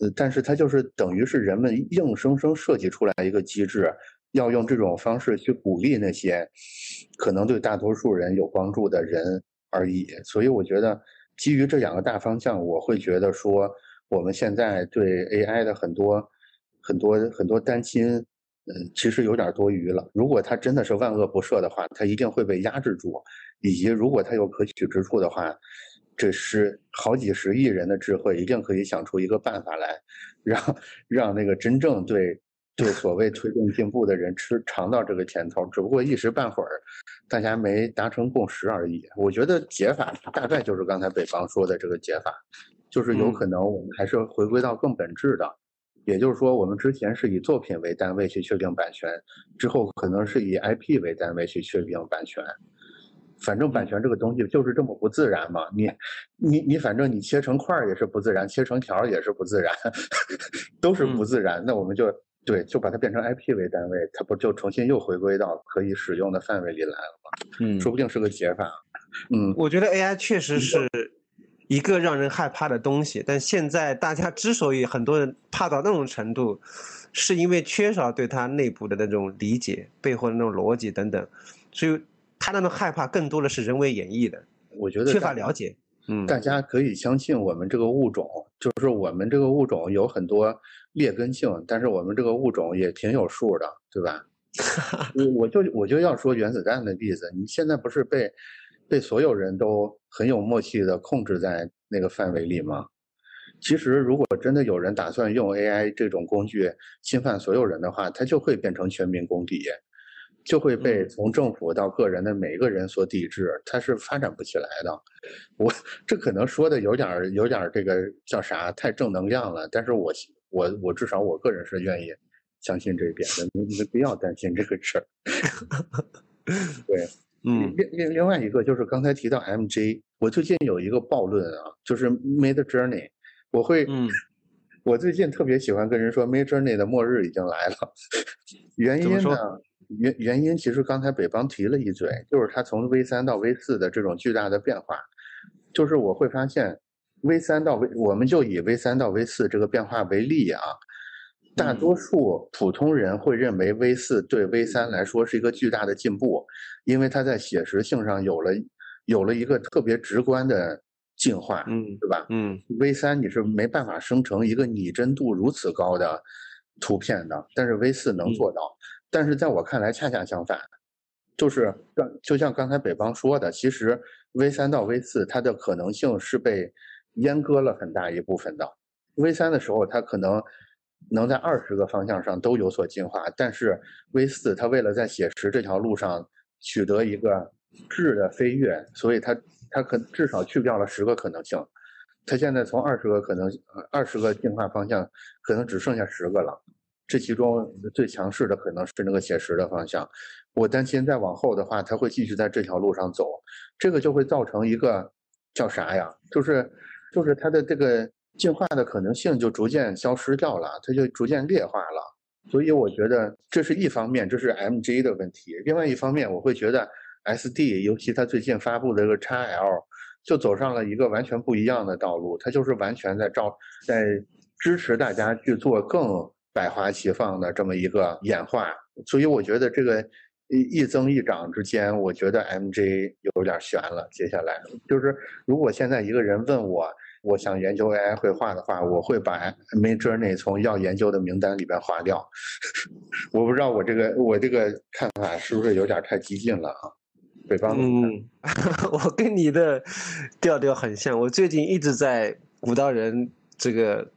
呃，但是它就是等于是人们硬生生设计出来一个机制，要用这种方式去鼓励那些可能对大多数人有帮助的人而已。所以，我觉得基于这两个大方向，我会觉得说，我们现在对 AI 的很多。很多很多担心，嗯，其实有点多余了。如果他真的是万恶不赦的话，他一定会被压制住；以及如果他有可取之处的话，这是好几十亿人的智慧，一定可以想出一个办法来，让让那个真正对对所谓推动进步的人吃尝到这个甜头。只不过一时半会儿，大家没达成共识而已。我觉得解法大概就是刚才北方说的这个解法，就是有可能我们还是回归到更本质的。也就是说，我们之前是以作品为单位去确定版权，之后可能是以 IP 为单位去确定版权。反正版权这个东西就是这么不自然嘛，你你你，反正你切成块儿也是不自然，切成条也是不自然，都是不自然。那我们就对，就把它变成 IP 为单位，它不就重新又回归到可以使用的范围里来了吗？嗯，说不定是个解法。嗯，我觉得 AI 确实是。一个让人害怕的东西，但现在大家之所以很多人怕到那种程度，是因为缺少对它内部的那种理解，背后的那种逻辑等等，所以他那种害怕更多的是人为演绎的。我觉得缺乏了解。嗯，大家可以相信我们这个物种，就是我们这个物种有很多劣根性，但是我们这个物种也挺有数的，对吧？我就我就要说原子弹的例子，你现在不是被。被所有人都很有默契的控制在那个范围里吗？其实，如果真的有人打算用 AI 这种工具侵犯所有人的话，它就会变成全民公敌，就会被从政府到个人的每一个人所抵制，它是发展不起来的。我这可能说的有点有点这个叫啥太正能量了，但是我我我至少我个人是愿意相信这一点的，没没必要担心这个事儿。对。嗯，另另另外一个就是刚才提到 MJ，我最近有一个暴论啊，就是 Mid Journey，我会，嗯，我最近特别喜欢跟人说 Mid Journey 的末日已经来了，原因呢，原原因其实刚才北方提了一嘴，就是它从 V 三到 V 四的这种巨大的变化，就是我会发现 V 三到 V，我们就以 V 三到 V 四这个变化为例啊。大多数普通人会认为 V 四对 V 三来说是一个巨大的进步，因为它在写实性上有了有了一个特别直观的进化，嗯，对吧？嗯，V 三你是没办法生成一个拟真度如此高的图片的，但是 V 四能做到。但是在我看来，恰恰相反，就是刚就像刚才北方说的，其实 V 三到 V 四它的可能性是被阉割了很大一部分的。V 三的时候，它可能。能在二十个方向上都有所进化，但是 V 四它为了在写实这条路上取得一个质的飞跃，所以它它可至少去掉了十个可能性。它现在从二十个可能二十个进化方向，可能只剩下十个了。这其中最强势的可能是那个写实的方向。我担心再往后的话，它会继续在这条路上走，这个就会造成一个叫啥呀？就是就是它的这个。进化的可能性就逐渐消失掉了，它就逐渐劣化了。所以我觉得这是一方面，这是 MG 的问题。另外一方面，我会觉得 SD，尤其它最近发布的这个 XL，就走上了一个完全不一样的道路。它就是完全在照在支持大家去做更百花齐放的这么一个演化。所以我觉得这个一一增一长之间，我觉得 MG 有点悬了。接下来就是如果现在一个人问我。我想研究 AI 绘画的话，我会把 Mid Journey 从要研究的名单里边划掉。我不知道我这个我这个看法是不是有点太激进了啊？北方嗯，我跟你的调调很像。我最近一直在鼓捣人，这个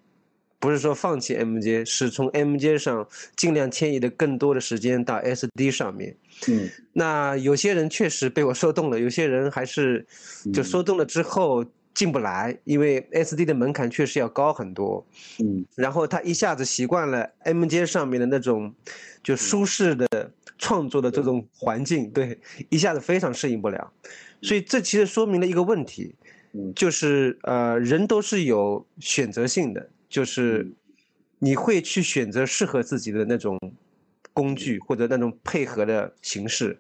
不是说放弃 MJ，是从 MJ 上尽量迁移的更多的时间到 SD 上面。嗯，那有些人确实被我说动了，有些人还是就说动了之后。进不来，因为 SD 的门槛确实要高很多。嗯，然后他一下子习惯了 MJ 上面的那种就舒适的创作的这种环境，对，一下子非常适应不了。所以这其实说明了一个问题，就是呃，人都是有选择性的，就是你会去选择适合自己的那种工具或者那种配合的形式。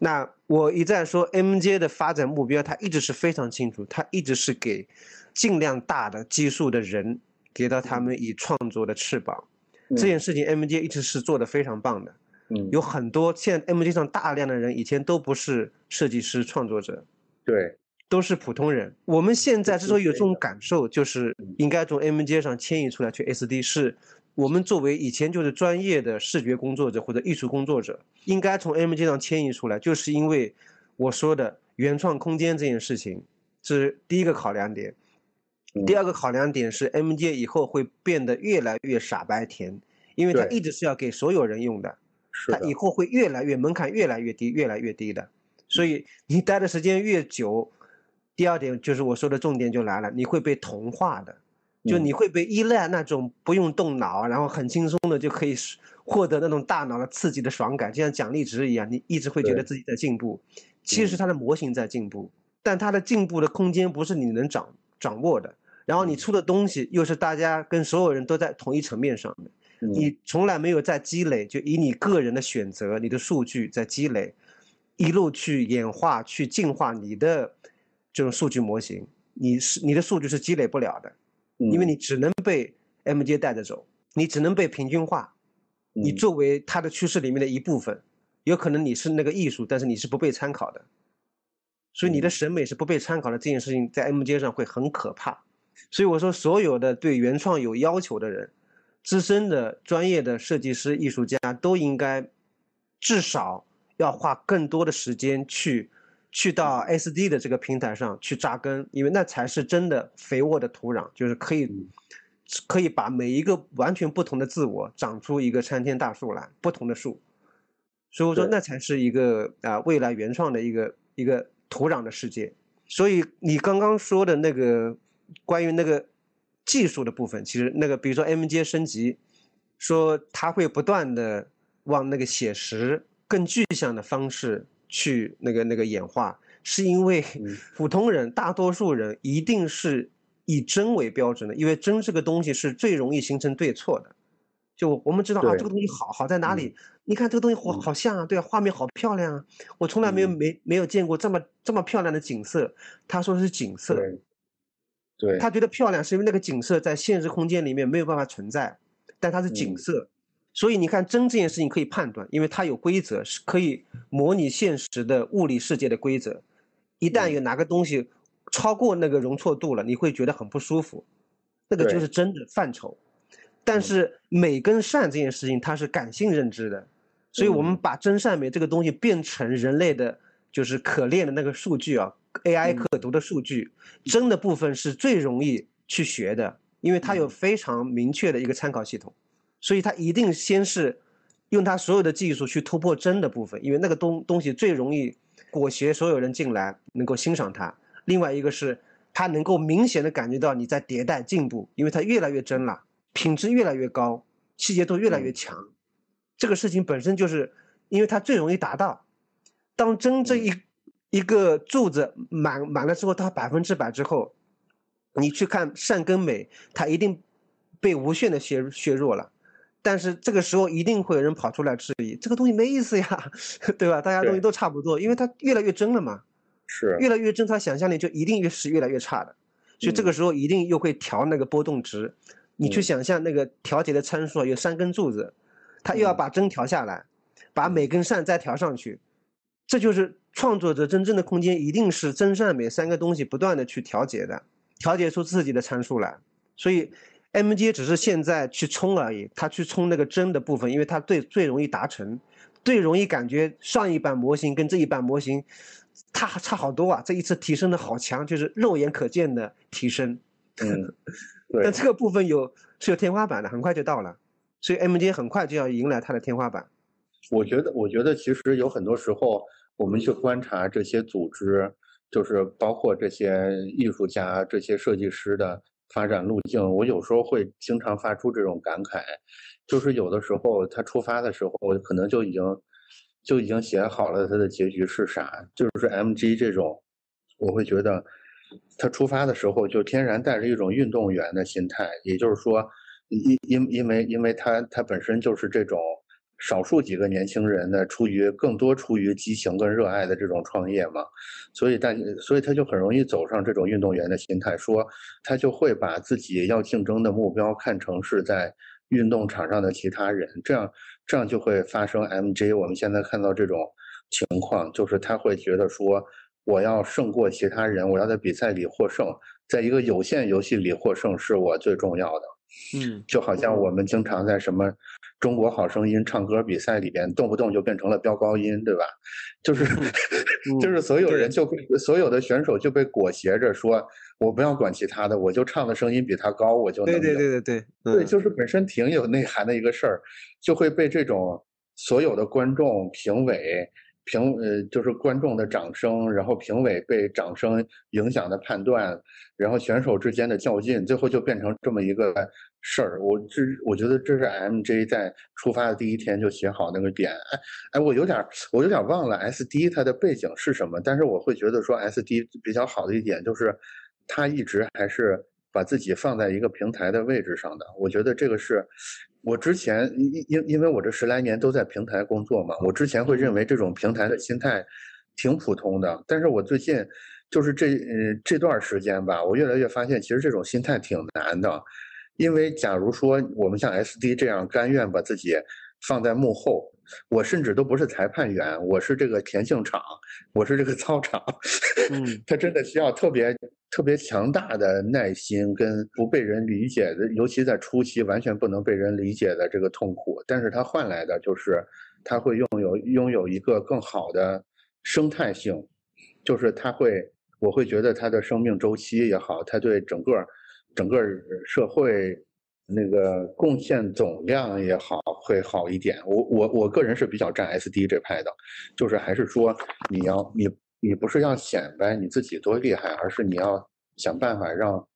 那我一再说，MJ 的发展目标，它一直是非常清楚，它一直是给尽量大的基数的人，给到他们以创作的翅膀。这件事情，MJ 一直是做的非常棒的。嗯，有很多现在 MJ 上大量的人，以前都不是设计师创作者，对，都是普通人。我们现在之所以有这种感受，就是应该从 MJ 上迁移出来去 SD 是。我们作为以前就是专业的视觉工作者或者艺术工作者，应该从 MJ 上迁移出来，就是因为我说的原创空间这件事情是第一个考量点。第二个考量点是 MJ 以后会变得越来越傻白甜，因为它一直是要给所有人用的，它以后会越来越门槛越来越低，越来越低的。所以你待的时间越久，第二点就是我说的重点就来了，你会被同化的。就你会被依赖那种不用动脑，然后很轻松的就可以获得那种大脑的刺激的爽感，就像奖励值一样，你一直会觉得自己在进步。其实它的模型在进步，但它的进步的空间不是你能掌掌握的。然后你出的东西又是大家跟所有人都在同一层面上的，你从来没有在积累，就以你个人的选择、你的数据在积累，一路去演化、去进化你的这种数据模型，你是你的数据是积累不了的。因为你只能被 MJ 带着走，你只能被平均化，你作为它的趋势里面的一部分，有可能你是那个艺术，但是你是不被参考的，所以你的审美是不被参考的。这件事情在 MJ 上会很可怕。所以我说，所有的对原创有要求的人，资深的专业的设计师、艺术家都应该至少要花更多的时间去。去到 SD 的这个平台上去扎根，因为那才是真的肥沃的土壤，就是可以，可以把每一个完全不同的自我长出一个参天大树来，不同的树。所以我说，那才是一个啊未来原创的一个一个土壤的世界。所以你刚刚说的那个关于那个技术的部分，其实那个比如说 MJ 升级，说它会不断的往那个写实、更具象的方式。去那个那个演化，是因为 普通人大多数人一定是以真为标准的，因为真这个东西是最容易形成对错的。就我们知道啊，这个东西好好在哪里？你看这个东西好好像啊，对啊，画面好漂亮啊，我从来没有没没有见过这么这么漂亮的景色。他说是景色，对，他觉得漂亮是因为那个景色在现实空间里面没有办法存在，但它是景色。所以你看，真这件事情可以判断，因为它有规则，是可以模拟现实的物理世界的规则。一旦有哪个东西超过那个容错度了，你会觉得很不舒服，那个就是真的范畴。但是美跟善这件事情，它是感性认知的，所以我们把真善美这个东西变成人类的，就是可练的那个数据啊，AI 可读的数据，真的部分是最容易去学的，因为它有非常明确的一个参考系统。所以它一定先是用它所有的技术去突破真的部分，因为那个东东西最容易裹挟所有人进来能够欣赏它。另外一个是，它能够明显的感觉到你在迭代进步，因为它越来越真了，品质越来越高，细节度越来越强。这个事情本身就是，因为它最容易达到。当真这一一个柱子满满了之后，它百分之百之后，你去看善跟美，它一定被无限的削削弱了。但是这个时候一定会有人跑出来质疑，这个东西没意思呀，对吧？大家东西都差不多，因为它越来越真了嘛，是。越来越真，它想象力就一定越是越来越差的，所以这个时候一定又会调那个波动值。你去想象那个调节的参数有三根柱子，它又要把针调下来，把每根扇再调上去，这就是创作者真正的空间，一定是真善美三个东西不断的去调节的，调节出自己的参数来，所以。MJ 只是现在去冲而已，他去冲那个真的部分，因为它最最容易达成，最容易感觉上一版模型跟这一版模型，差差好多啊！这一次提升的好强，就是肉眼可见的提升。嗯，但这个部分有是有天花板的，很快就到了，所以 MJ 很快就要迎来它的天花板。我觉得，我觉得其实有很多时候，我们去观察这些组织，就是包括这些艺术家、这些设计师的发展路径，我有时候会经常发出这种感慨，就是有的时候他出发的时候，可能就已经就已经写好了他的结局是啥，就是 MG 这种，我会觉得他出发的时候就天然带着一种运动员的心态，也就是说，因因因为因为他他本身就是这种。少数几个年轻人呢，出于更多出于激情跟热爱的这种创业嘛，所以但所以他就很容易走上这种运动员的心态，说他就会把自己要竞争的目标看成是在运动场上的其他人，这样这样就会发生 MJ。我们现在看到这种情况，就是他会觉得说，我要胜过其他人，我要在比赛里获胜，在一个有限游戏里获胜是我最重要的。嗯，就好像我们经常在什么。中国好声音唱歌比赛里边，动不动就变成了飙高音，对吧？就是 就是所有人就被所有的选手就被裹挟着说，我不要管其他的，我就唱的声音比他高，我就能对对对对对对，就是本身挺有内涵的一个事儿，就会被这种所有的观众、评委。评呃就是观众的掌声，然后评委被掌声影响的判断，然后选手之间的较劲，最后就变成这么一个事儿。我这我觉得这是 MJ 在出发的第一天就写好那个点。哎哎，我有点我有点忘了 SD 它的背景是什么，但是我会觉得说 SD 比较好的一点就是，它一直还是把自己放在一个平台的位置上的。我觉得这个是。我之前因因因为我这十来年都在平台工作嘛，我之前会认为这种平台的心态挺普通的，但是我最近就是这呃这段时间吧，我越来越发现其实这种心态挺难的，因为假如说我们像 SD 这样甘愿把自己放在幕后。我甚至都不是裁判员，我是这个田径场，我是这个操场。嗯，他真的需要特别特别强大的耐心跟不被人理解的，尤其在初期完全不能被人理解的这个痛苦。但是他换来的就是他会拥有拥有一个更好的生态性，就是他会，我会觉得他的生命周期也好，他对整个整个社会。那个贡献总量也好，会好一点。我我我个人是比较站 SD 这派的，就是还是说你要你你不是要显摆你自己多厉害，而是你要想办法让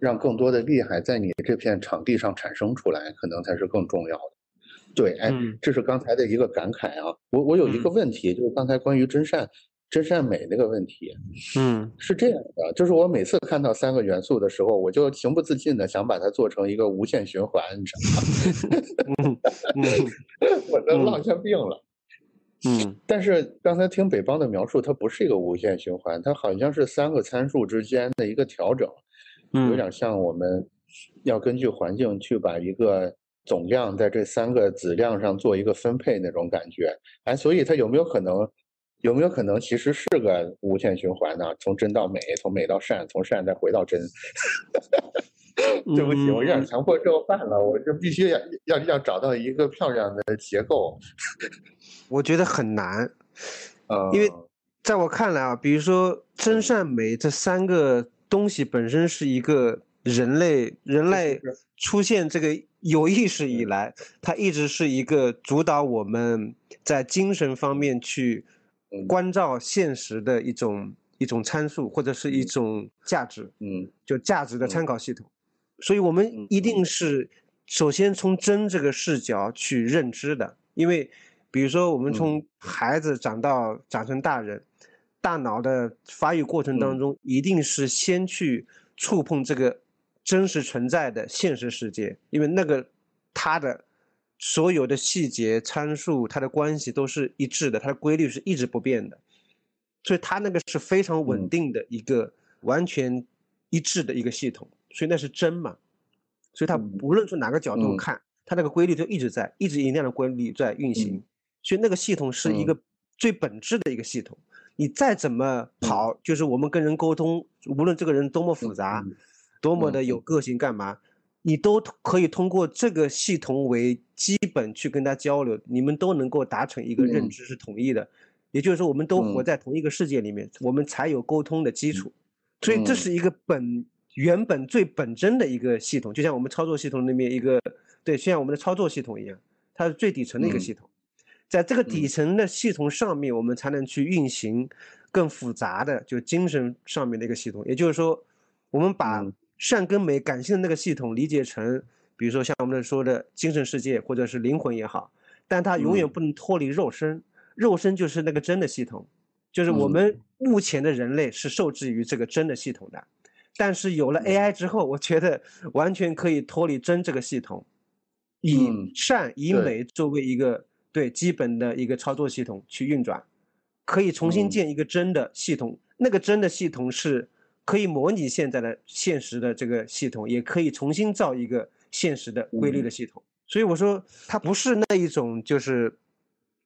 让更多的厉害在你这片场地上产生出来，可能才是更重要的。对，哎，这是刚才的一个感慨啊。我我有一个问题，就是刚才关于真善。真善美那个问题，嗯，是这样的，就是我每次看到三个元素的时候，我就情不自禁的想把它做成一个无限循环，你知道吗？我都落下病了。嗯，但是刚才听北邦的描述，它不是一个无限循环，它好像是三个参数之间的一个调整，有点像我们要根据环境去把一个总量在这三个子量上做一个分配那种感觉。哎，所以它有没有可能？有没有可能其实是个无限循环呢？从真到美，从美到善，从善再回到真。对不起，我有点强迫症犯了，我就必须要要要找到一个漂亮的结构。我觉得很难，呃，因为在我看来啊，比如说真善美这三个东西本身是一个人类人类出现这个有意识以来，它一直是一个主导我们在精神方面去。关照现实的一种一种参数或者是一种价值，嗯，就价值的参考系统，所以我们一定是首先从真这个视角去认知的，因为比如说我们从孩子长到长成大人，大脑的发育过程当中，一定是先去触碰这个真实存在的现实世界，因为那个他的。所有的细节参数，它的关系都是一致的，它的规律是一直不变的，所以它那个是非常稳定的一个完全一致的一个系统，所以那是真嘛？所以它无论从哪个角度看，它那个规律就一直在，一直以那样的规律在运行，所以那个系统是一个最本质的一个系统。你再怎么跑，就是我们跟人沟通，无论这个人多么复杂，多么的有个性，干嘛？你都可以通过这个系统为基本去跟他交流，你们都能够达成一个认知是统一的，也就是说，我们都活在同一个世界里面，我们才有沟通的基础。所以这是一个本原本最本真的一个系统，就像我们操作系统里面一个对，像我们的操作系统一样，它是最底层的一个系统。在这个底层的系统上面，我们才能去运行更复杂的就精神上面的一个系统。也就是说，我们把善跟美感性的那个系统理解成，比如说像我们说的精神世界或者是灵魂也好，但它永远不能脱离肉身，肉身就是那个真的系统，就是我们目前的人类是受制于这个真的系统的。但是有了 AI 之后，我觉得完全可以脱离真这个系统，以善以美作为一个。对基本的一个操作系统去运转，可以重新建一个真的系统。那个真的系统是可以模拟现在的现实的这个系统，也可以重新造一个现实的规律的系统。所以我说，它不是那一种，就是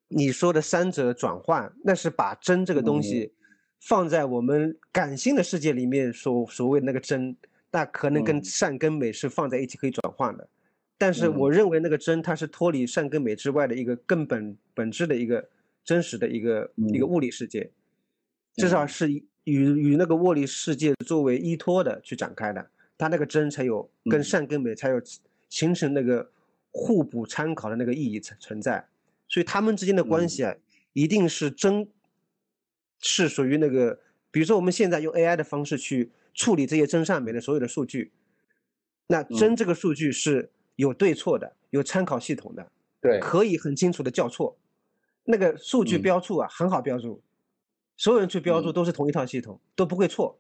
你说的三者转换，那是把真这个东西放在我们感性的世界里面所所谓那个真，那可能跟善跟美是放在一起可以转换的。但是我认为那个真，它是脱离善跟美之外的一个根本本质的一个真实的一个一个物理世界，至少是与与那个握力世界作为依托的去展开的，它那个真才有跟善跟美才有形成那个互补参考的那个意义存存在，所以他们之间的关系啊，一定是真，是属于那个，比如说我们现在用 AI 的方式去处理这些真善美的所有的数据，那真这个数据是。有对错的，有参考系统的，对，可以很清楚的校错。那个数据标注啊，很好标注，所有人去标注都是同一套系统，都不会错。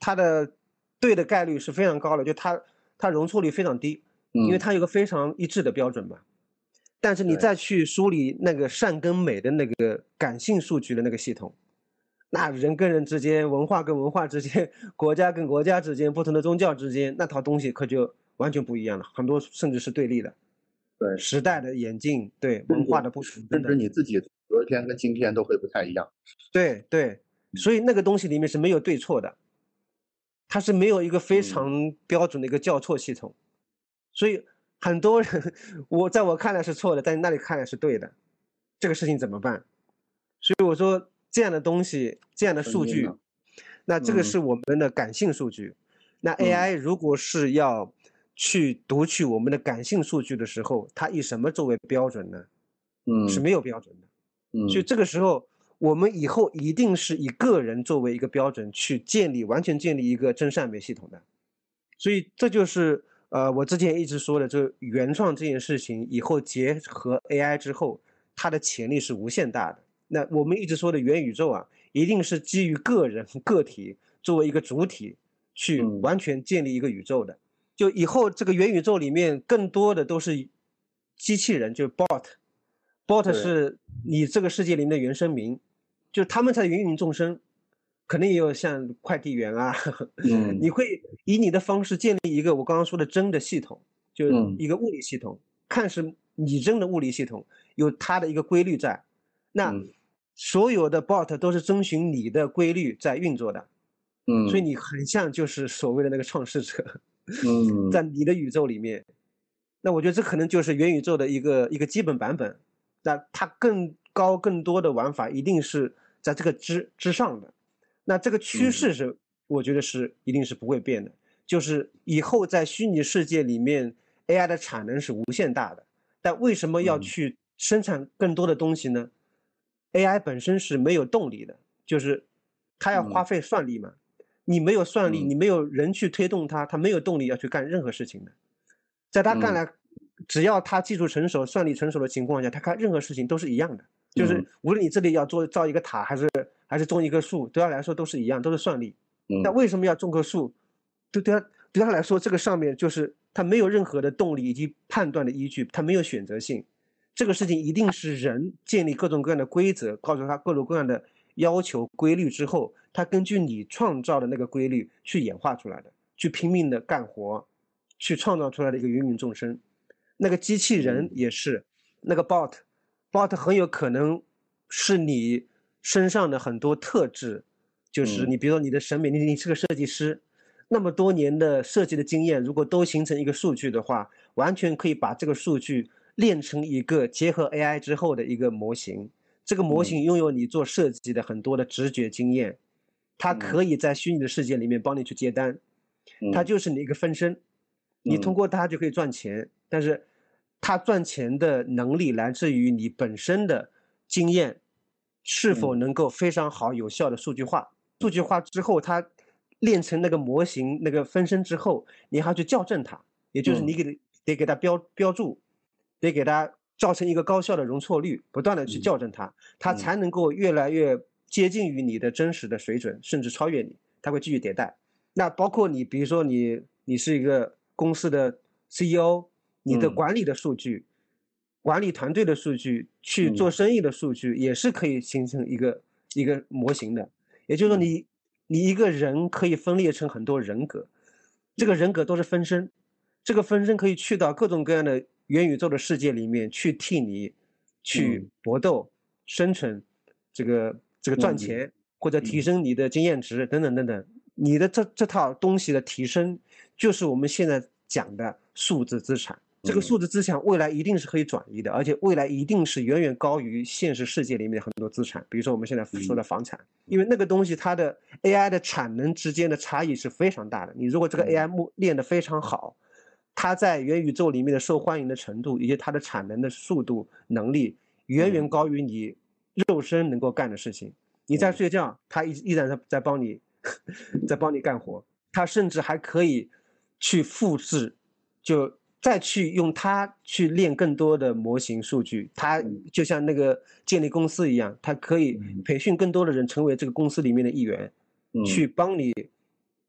它的对的概率是非常高的，就它它容错率非常低，因为它有个非常一致的标准嘛。但是你再去梳理那个善跟美的那个感性数据的那个系统，那人跟人之间、文化跟文化之间、国家跟国家之间、不同的宗教之间，那套东西可就。完全不一样了，很多甚至是对立的，对时代的演进，对文化的不同，甚至你自己昨天跟今天都会不太一样。对对，所以那个东西里面是没有对错的，它是没有一个非常标准的一个校错系统，所以很多人 我在我看来是错的，在那里看来是对的，这个事情怎么办？所以我说这样的东西，这样的数据，那这个是我们的感性数据，那 AI 如果是要。去读取我们的感性数据的时候，它以什么作为标准呢？嗯，是没有标准的。嗯，所以这个时候，我们以后一定是以个人作为一个标准去建立，完全建立一个真善美系统的。所以这就是呃，我之前一直说的，就原创这件事情，以后结合 AI 之后，它的潜力是无限大的。那我们一直说的元宇宙啊，一定是基于个人个体作为一个主体去完全建立一个宇宙的。就以后这个元宇宙里面更多的都是机器人，就是 bot，bot 是你这个世界里面的原生民，就他们才芸芸众生，可能也有像快递员啊，你会以你的方式建立一个我刚刚说的真的系统，就是一个物理系统，看似拟真的物理系统，有它的一个规律在，那所有的 bot 都是遵循你的规律在运作的，嗯，所以你很像就是所谓的那个创世者。嗯，在你的宇宙里面，那我觉得这可能就是元宇宙的一个一个基本版本。那它更高更多的玩法一定是在这个之之上的。那这个趋势是，我觉得是一定是不会变的。就是以后在虚拟世界里面，AI 的产能是无限大的。但为什么要去生产更多的东西呢？AI 本身是没有动力的，就是它要花费算力嘛。你没有算力，你没有人去推动它，它没有动力要去干任何事情的。在他看来，只要他技术成熟、算力成熟的情况下，他看任何事情都是一样的。就是无论你这里要做造一个塔，还是还是种一棵树，对他来说都是一样，都是算力。那为什么要种棵树？对对他对他来说，这个上面就是他没有任何的动力以及判断的依据，他没有选择性。这个事情一定是人建立各种各样的规则，告诉他各种各样的。要求规律之后，他根据你创造的那个规律去演化出来的，去拼命的干活，去创造出来的一个芸芸众生。那个机器人也是，那个 bot，bot 很有可能是你身上的很多特质，就是你比如说你的审美，你你是个设计师，那么多年的设计的经验，如果都形成一个数据的话，完全可以把这个数据练成一个结合 AI 之后的一个模型。这个模型拥有你做设计的很多的直觉经验，它可以在虚拟的世界里面帮你去接单，它就是你一个分身，你通过它就可以赚钱。但是他赚钱的能力来自于你本身的经验是否能够非常好、有效的数据化。数据化之后，它练成那个模型、那个分身之后，你还要去校正它，也就是你给得给它标标注，得给它造成一个高效的容错率，不断的去校正它，它才能够越来越接近于你的真实的水准，甚至超越你。它会继续迭代。那包括你，比如说你，你是一个公司的 CEO，你的管理的数据、管理团队的数据、去做生意的数据，也是可以形成一个一个模型的。也就是说，你你一个人可以分裂成很多人格，这个人格都是分身，这个分身可以去到各种各样的元宇宙的世界里面去替你去搏斗、生存，这个这个赚钱或者提升你的经验值等等等等。你的这这套东西的提升，就是我们现在讲的数字资产。这个数字资产未来一定是可以转移的，而且未来一定是远远高于现实世界里面的很多资产。比如说我们现在说的房产，因为那个东西它的 AI 的产能之间的差异是非常大的。你如果这个 AI 木练得非常好，它在元宇宙里面的受欢迎的程度以及它的产能的速度能力，远远高于你肉身能够干的事情。你在睡觉，它依依然在在帮你。在帮你干活，它甚至还可以去复制，就再去用它去练更多的模型数据。它就像那个建立公司一样，它可以培训更多的人成为这个公司里面的一员，去帮你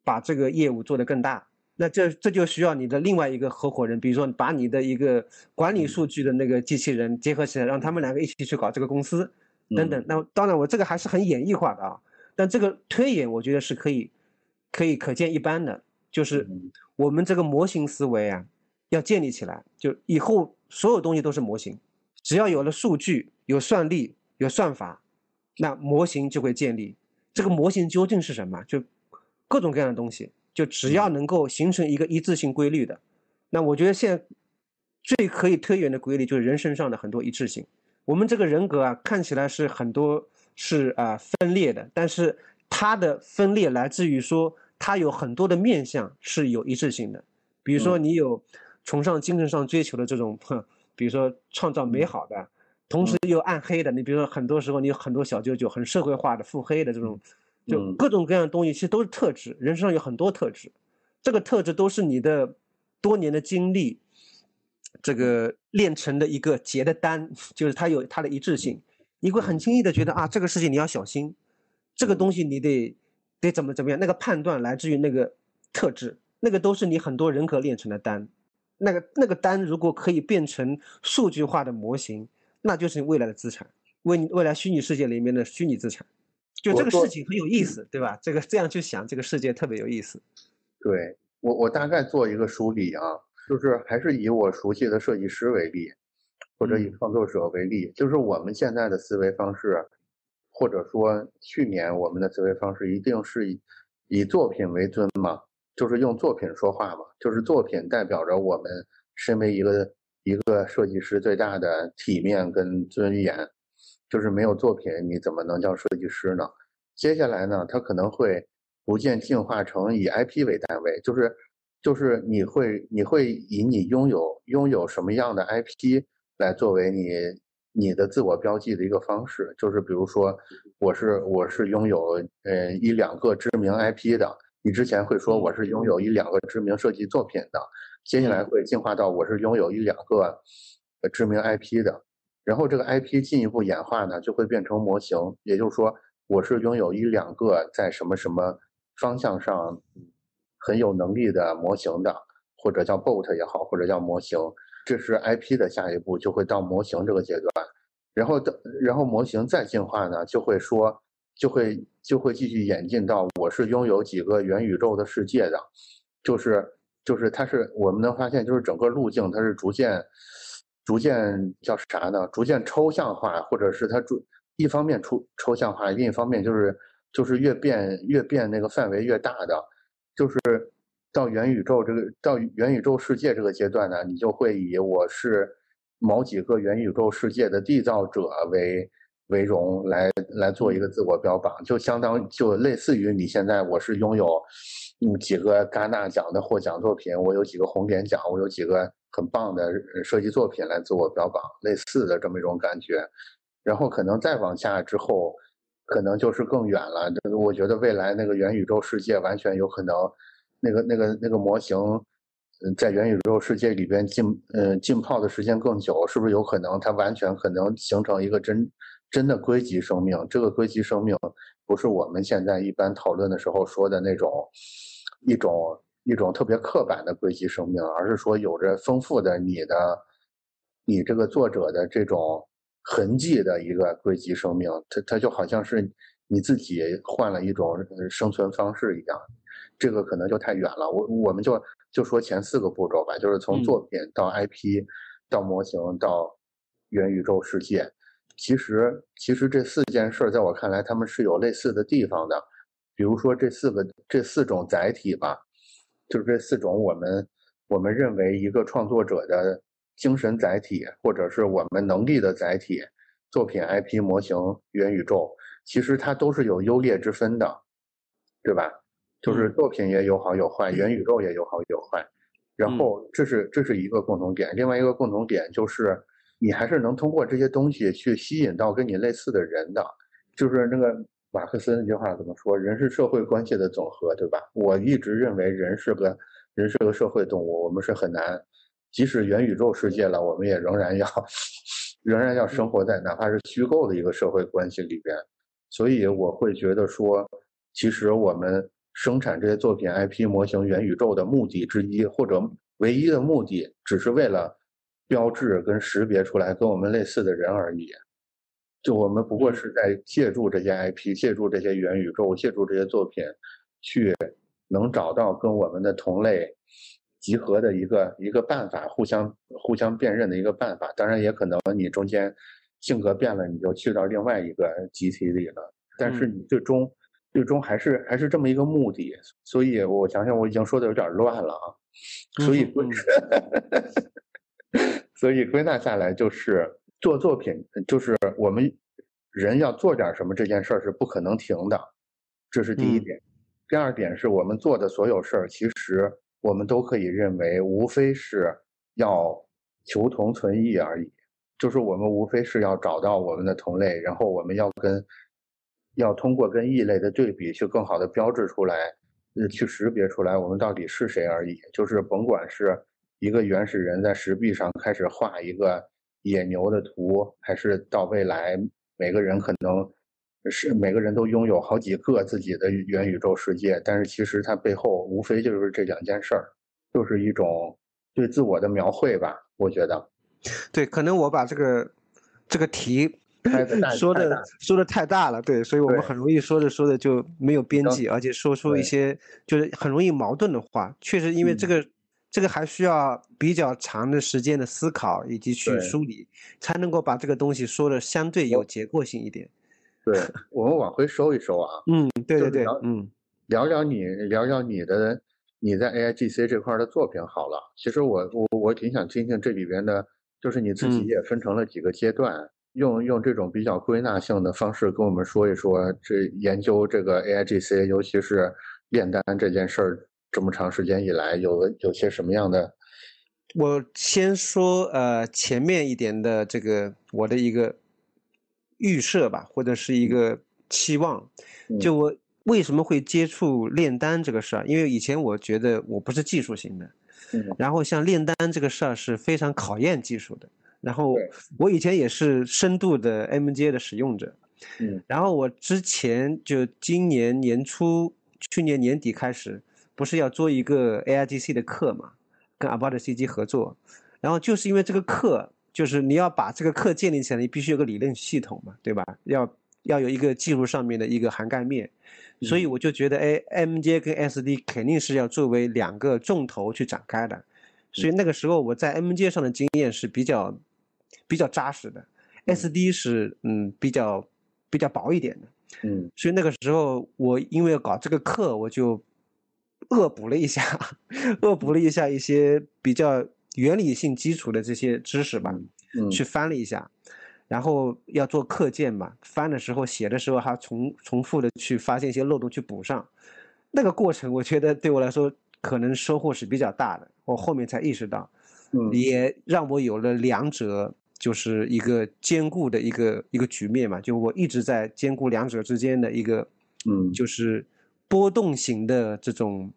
把这个业务做得更大。那这这就需要你的另外一个合伙人，比如说把你的一个管理数据的那个机器人结合起来，让他们两个一起去搞这个公司等等。那当然，我这个还是很演绎化的啊。但这个推演，我觉得是可以，可以可见一斑的。就是我们这个模型思维啊，要建立起来。就以后所有东西都是模型，只要有了数据、有算力、有算法，那模型就会建立。这个模型究竟是什么？就各种各样的东西，就只要能够形成一个一致性规律的，那我觉得现在最可以推演的规律就是人身上的很多一致性。我们这个人格啊，看起来是很多。是啊，分裂的，但是它的分裂来自于说，它有很多的面相是有一致性的。比如说，你有崇尚精神上追求的这种，比如说创造美好的，同时又暗黑的。你比如说，很多时候你有很多小九九，很社会化的、腹黑的这种，就各种各样的东西，其实都是特质。人身上有很多特质，这个特质都是你的多年的经历，这个练成的一个结的单，就是它有它的一致性。你会很轻易的觉得啊，这个事情你要小心，这个东西你得得怎么怎么样？那个判断来自于那个特质，那个都是你很多人格练成的单，那个那个单如果可以变成数据化的模型，那就是未来的资产，未未来虚拟世界里面的虚拟资产。就这个事情很有意思，对吧？这个这样去想，这个世界特别有意思。对我我大概做一个梳理啊，就是还是以我熟悉的设计师为例。或者以创作者为例，就是我们现在的思维方式，或者说去年我们的思维方式，一定是以以作品为尊嘛，就是用作品说话嘛，就是作品代表着我们身为一个一个设计师最大的体面跟尊严，就是没有作品你怎么能叫设计师呢？接下来呢，它可能会逐渐进化成以 IP 为单位，就是就是你会你会以你拥有拥有什么样的 IP。来作为你你的自我标记的一个方式，就是比如说，我是我是拥有呃一两个知名 IP 的，你之前会说我是拥有一两个知名设计作品的，接下来会进化到我是拥有一两个知名 IP 的，然后这个 IP 进一步演化呢，就会变成模型，也就是说，我是拥有一两个在什么什么方向上很有能力的模型的，或者叫 bot 也好，或者叫模型。这是 IP 的下一步，就会到模型这个阶段，然后的，然后模型再进化呢，就会说，就会就会继续演进到我是拥有几个元宇宙的世界的，就是就是它是我们能发现，就是整个路径它是逐渐逐渐叫啥呢？逐渐抽象化，或者是它逐一方面出抽象化，另一方面就是就是越变越变那个范围越大的，就是。到元宇宙这个到元宇宙世界这个阶段呢，你就会以我是某几个元宇宙世界的缔造者为为荣来来做一个自我标榜，就相当就类似于你现在我是拥有嗯几个戛纳奖的获奖作品，我有几个红点奖，我有几个很棒的设计作品来自我标榜，类似的这么一种感觉。然后可能再往下之后，可能就是更远了。这个我觉得未来那个元宇宙世界完全有可能，那个那个那个模型，嗯，在元宇宙世界里边浸嗯浸泡的时间更久，是不是有可能它完全可能形成一个真？真的归集生命，这个归集生命不是我们现在一般讨论的时候说的那种一种一种特别刻板的归集生命，而是说有着丰富的你的你这个作者的这种痕迹的一个归集生命。它它就好像是你自己换了一种生存方式一样。这个可能就太远了。我我们就就说前四个步骤吧，就是从作品到 IP，到模型到元宇宙世界。其实，其实这四件事在我看来，他们是有类似的地方的。比如说，这四个、这四种载体吧，就是这四种我们我们认为一个创作者的精神载体，或者是我们能力的载体，作品、IP、模型、元宇宙，其实它都是有优劣之分的，对吧？就是作品也有好有坏，元宇宙也有好有坏。然后，这是这是一个共同点。另外一个共同点就是。你还是能通过这些东西去吸引到跟你类似的人的，就是那个马克思那句话怎么说？人是社会关系的总和，对吧？我一直认为人是个人是个社会动物，我们是很难，即使元宇宙世界了，我们也仍然要 仍然要生活在哪怕是虚构的一个社会关系里边。所以我会觉得说，其实我们生产这些作品 IP 模型元宇宙的目的之一，或者唯一的目的，只是为了。标志跟识别出来跟我们类似的人而已，就我们不过是在借助这些 IP，借助这些元宇宙，借助这些作品，去能找到跟我们的同类集合的一个一个办法，互相互相辨认的一个办法。当然，也可能你中间性格变了，你就去到另外一个集体里了。但是你最终最终还是还是这么一个目的。所以我想想，我已经说的有点乱了啊。所以不是。所以归纳下来就是做作品，就是我们人要做点什么这件事儿是不可能停的，这是第一点。第二点是我们做的所有事儿，其实我们都可以认为无非是要求同存异而已，就是我们无非是要找到我们的同类，然后我们要跟要通过跟异类的对比去更好的标志出来，呃，去识别出来我们到底是谁而已。就是甭管是。一个原始人在石壁上开始画一个野牛的图，还是到未来每个人可能是每个人都拥有好几个自己的元宇宙世界，但是其实它背后无非就是这两件事儿，就是一种对自我的描绘吧。我觉得，对，可能我把这个这个题 说的说的太大了，对，所以我们很容易说着说着就没有边际，而且说出一些就是很容易矛盾的话。确实，因为这个。这个还需要比较长的时间的思考以及去梳理，才能够把这个东西说的相对有结构性一点。对，我们往回收一收啊。嗯，对对对，嗯，聊聊你聊聊你的你在 A I G C 这块的作品好了。其实我我我挺想听听这里边的，就是你自己也分成了几个阶段，用用这种比较归纳性的方式跟我们说一说，这研究这个 A I G C，尤其是炼丹这件事儿。这么长时间以来，有有些什么样的？我先说呃前面一点的这个我的一个预设吧，或者是一个期望。就我为什么会接触炼丹这个事儿？因为以前我觉得我不是技术型的，然后像炼丹这个事儿是非常考验技术的。然后我以前也是深度的 MJ 的使用者，嗯，然后我之前就今年年初、去年年底开始。不是要做一个 A I G C 的课嘛？跟 About C G 合作，然后就是因为这个课，就是你要把这个课建立起来，你必须有个理论系统嘛，对吧？要要有一个技术上面的一个涵盖面，所以我就觉得，哎，M J 跟 S D 肯定是要作为两个重头去展开的，所以那个时候我在 M J 上的经验是比较比较扎实的，S D 是嗯比较比较薄一点的，嗯，所以那个时候我因为要搞这个课，我就。恶补了一下，恶补了一下一些比较原理性基础的这些知识吧，去翻了一下，然后要做课件嘛，翻的时候写的时候还重重复的去发现一些漏洞去补上，那个过程我觉得对我来说可能收获是比较大的。我后面才意识到，嗯。也让我有了两者就是一个兼顾的一个一个局面嘛，就我一直在兼顾两者之间的一个，嗯。就是波动型的这种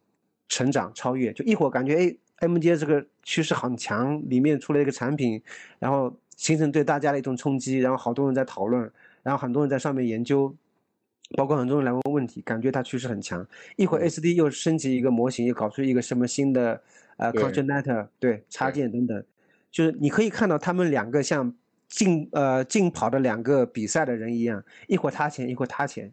成长超越。就一会儿感觉哎，MJ 这个趋势很强，里面出了一个产品，然后形成对大家的一种冲击，然后好多人在讨论，然后很多人在上面研究。包括很多人来问问题，感觉它趋势很强。一会儿 SD 又升级一个模型，又搞出一个什么新的呃 Concatenator 对插件等等，就是你可以看到他们两个像竞呃竞跑的两个比赛的人一样，一会儿他前，一会儿他前。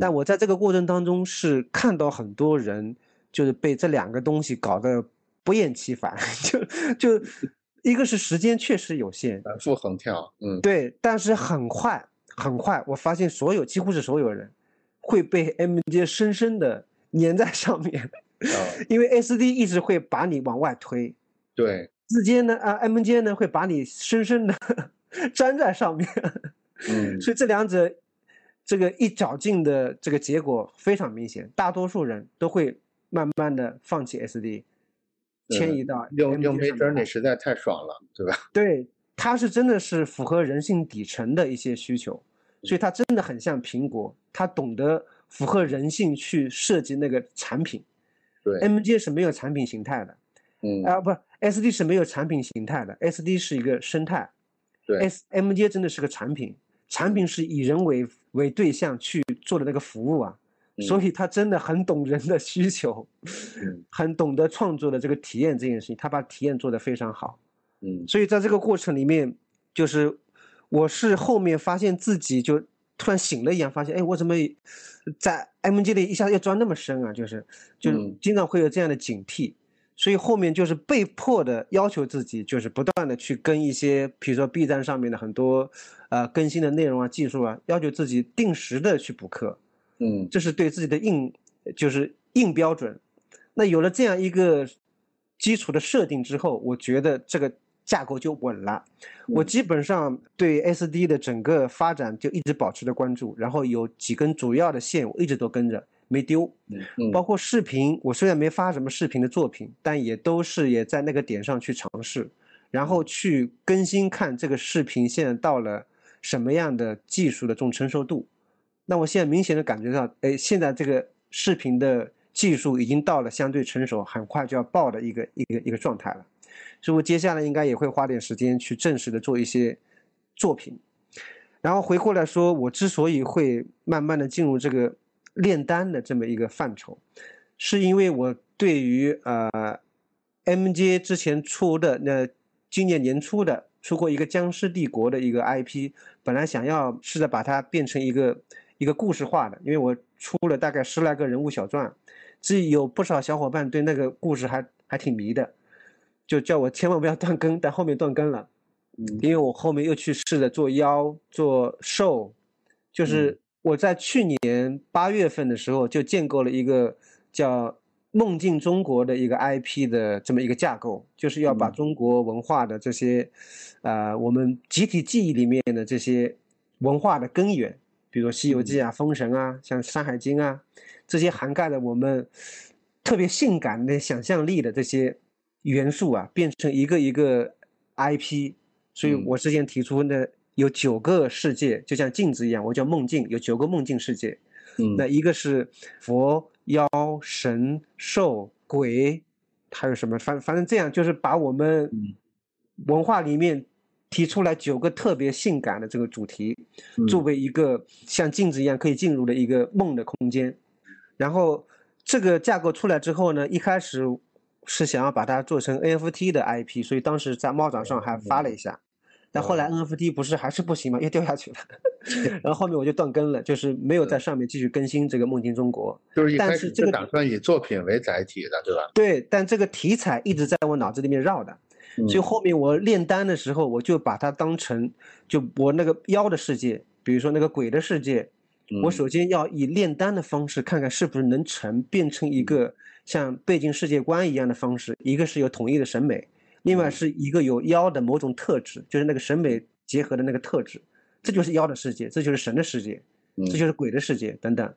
但我在这个过程当中是看到很多人就是被这两个东西搞得不厌其烦，就就一个是时间确实有限，反复横跳，嗯。对，但是很快很快，我发现所有几乎是所有人会被 MJ 深深的粘在上面，啊 因为 SD 一直会把你往外推，对，之间呢啊 MJ 呢会把你深深的 粘在上面，嗯。所以这两者这个一较劲的这个结果非常明显，大多数人都会慢慢的放弃 SD，迁移到用用 MJ Mid 上面 Journey 实在太爽了，对吧？对，它是真的是符合人性底层的一些需求，所以它真的很像苹果，它懂得符合人性去设计那个产品。对，MJ 是没有产品形态的，嗯啊、不，SD 是没有产品形态的，SD 是一个生态对，，S MJ 真的是个产品，产品是以人为为对象去做的那个服务啊，所以他真的很懂人的需求，嗯 很懂得创作的这个体验这件事情，他把体验做得非常好。嗯所以在这个过程里面，就是我是后面发现自己就突然醒了一样，发现哎，我怎么在 M G 里一下要钻那么深啊？就是就嗯经常会有这样的警惕，所以后面就是被迫的要求自己，就是不断的去跟一些，比如说 B 站上面的很多呃更新的内容啊、技术啊，要求自己定时的去补课。嗯这是对自己的硬，就是硬标准。那有了这样一个基础的设定之后，我觉得这个架构就稳了。我基本上对 SD 的整个发展就一直保持着关注，然后有几根主要的线我一直都跟着，没丢。嗯包括视频，我虽然没发什么视频的作品，但也都是也在那个点上去尝试，然后去更新看这个视频现在到了什么样的技术的这种成熟度。那我现在明显的感觉到，哎，现在这个视频的技术已经到了相对成熟，很快就要爆的一个一个一个状态了。所以我接下来应该也会花点时间去正式的做一些作品。然后回过来说，我之所以会慢慢的进入这个炼丹的这么一个范畴，是因为我对于呃 MJ 之前出的那今年年初的出过一个僵尸帝国的一个 IP，本来想要试着把它变成一个一个故事化的，因为我出了大概十来个人物小传，这有不少小伙伴对那个故事还还挺迷的，就叫我千万不要断更，但后面断更了。嗯因为我后面又去试着做妖、做兽，就是我在去年八月份的时候就建构了一个叫《梦境中国》的一个 IP 的这么一个架构，就是要把嗯。中国文化的这些，呃，我们集体记忆里面的这些文化的根源，比如说《西游记》啊、《封神》啊、像《山海经》啊，这些涵盖了我们特别性感的想象力的这些元素啊，变成一个一个 IP。所以嗯。我之前提出呢，有九个世界，就像镜子一样，我叫梦境，有九个梦境世界。嗯那一个是佛、妖、神、兽、鬼，还有什么？反反正这样，就是把我们嗯文化里面提出来九个特别性感的这个主题，嗯作为一个像镜子一样可以进入的一个梦的空间。然后这个架构出来之后呢，一开始是想要把它做成 NFT 的 IP，所以当时在猫掌上还发了一下。但后来 NFT 不是还是不行嘛，又掉下去了，然后后面我就断更了，就是没有在上面继续更新这个《梦境中国》。就是一但开始是是这个打算以作品为载体的，对吧？对，但这个题材一直在我脑子里面绕的，嗯所以后面我炼丹的时候，我就把它当成就我那个妖的世界，比如说那个鬼的世界，我嗯首先要以炼丹的方式看看是不是能成变成一个像背景世界观一样的方式，一个是有统一的审美，另外嗯。是一个有妖的某种特质，就是那个审美结合的那个特质，这就是妖的世界，这就是神的世界，嗯。这就是鬼的世界等等。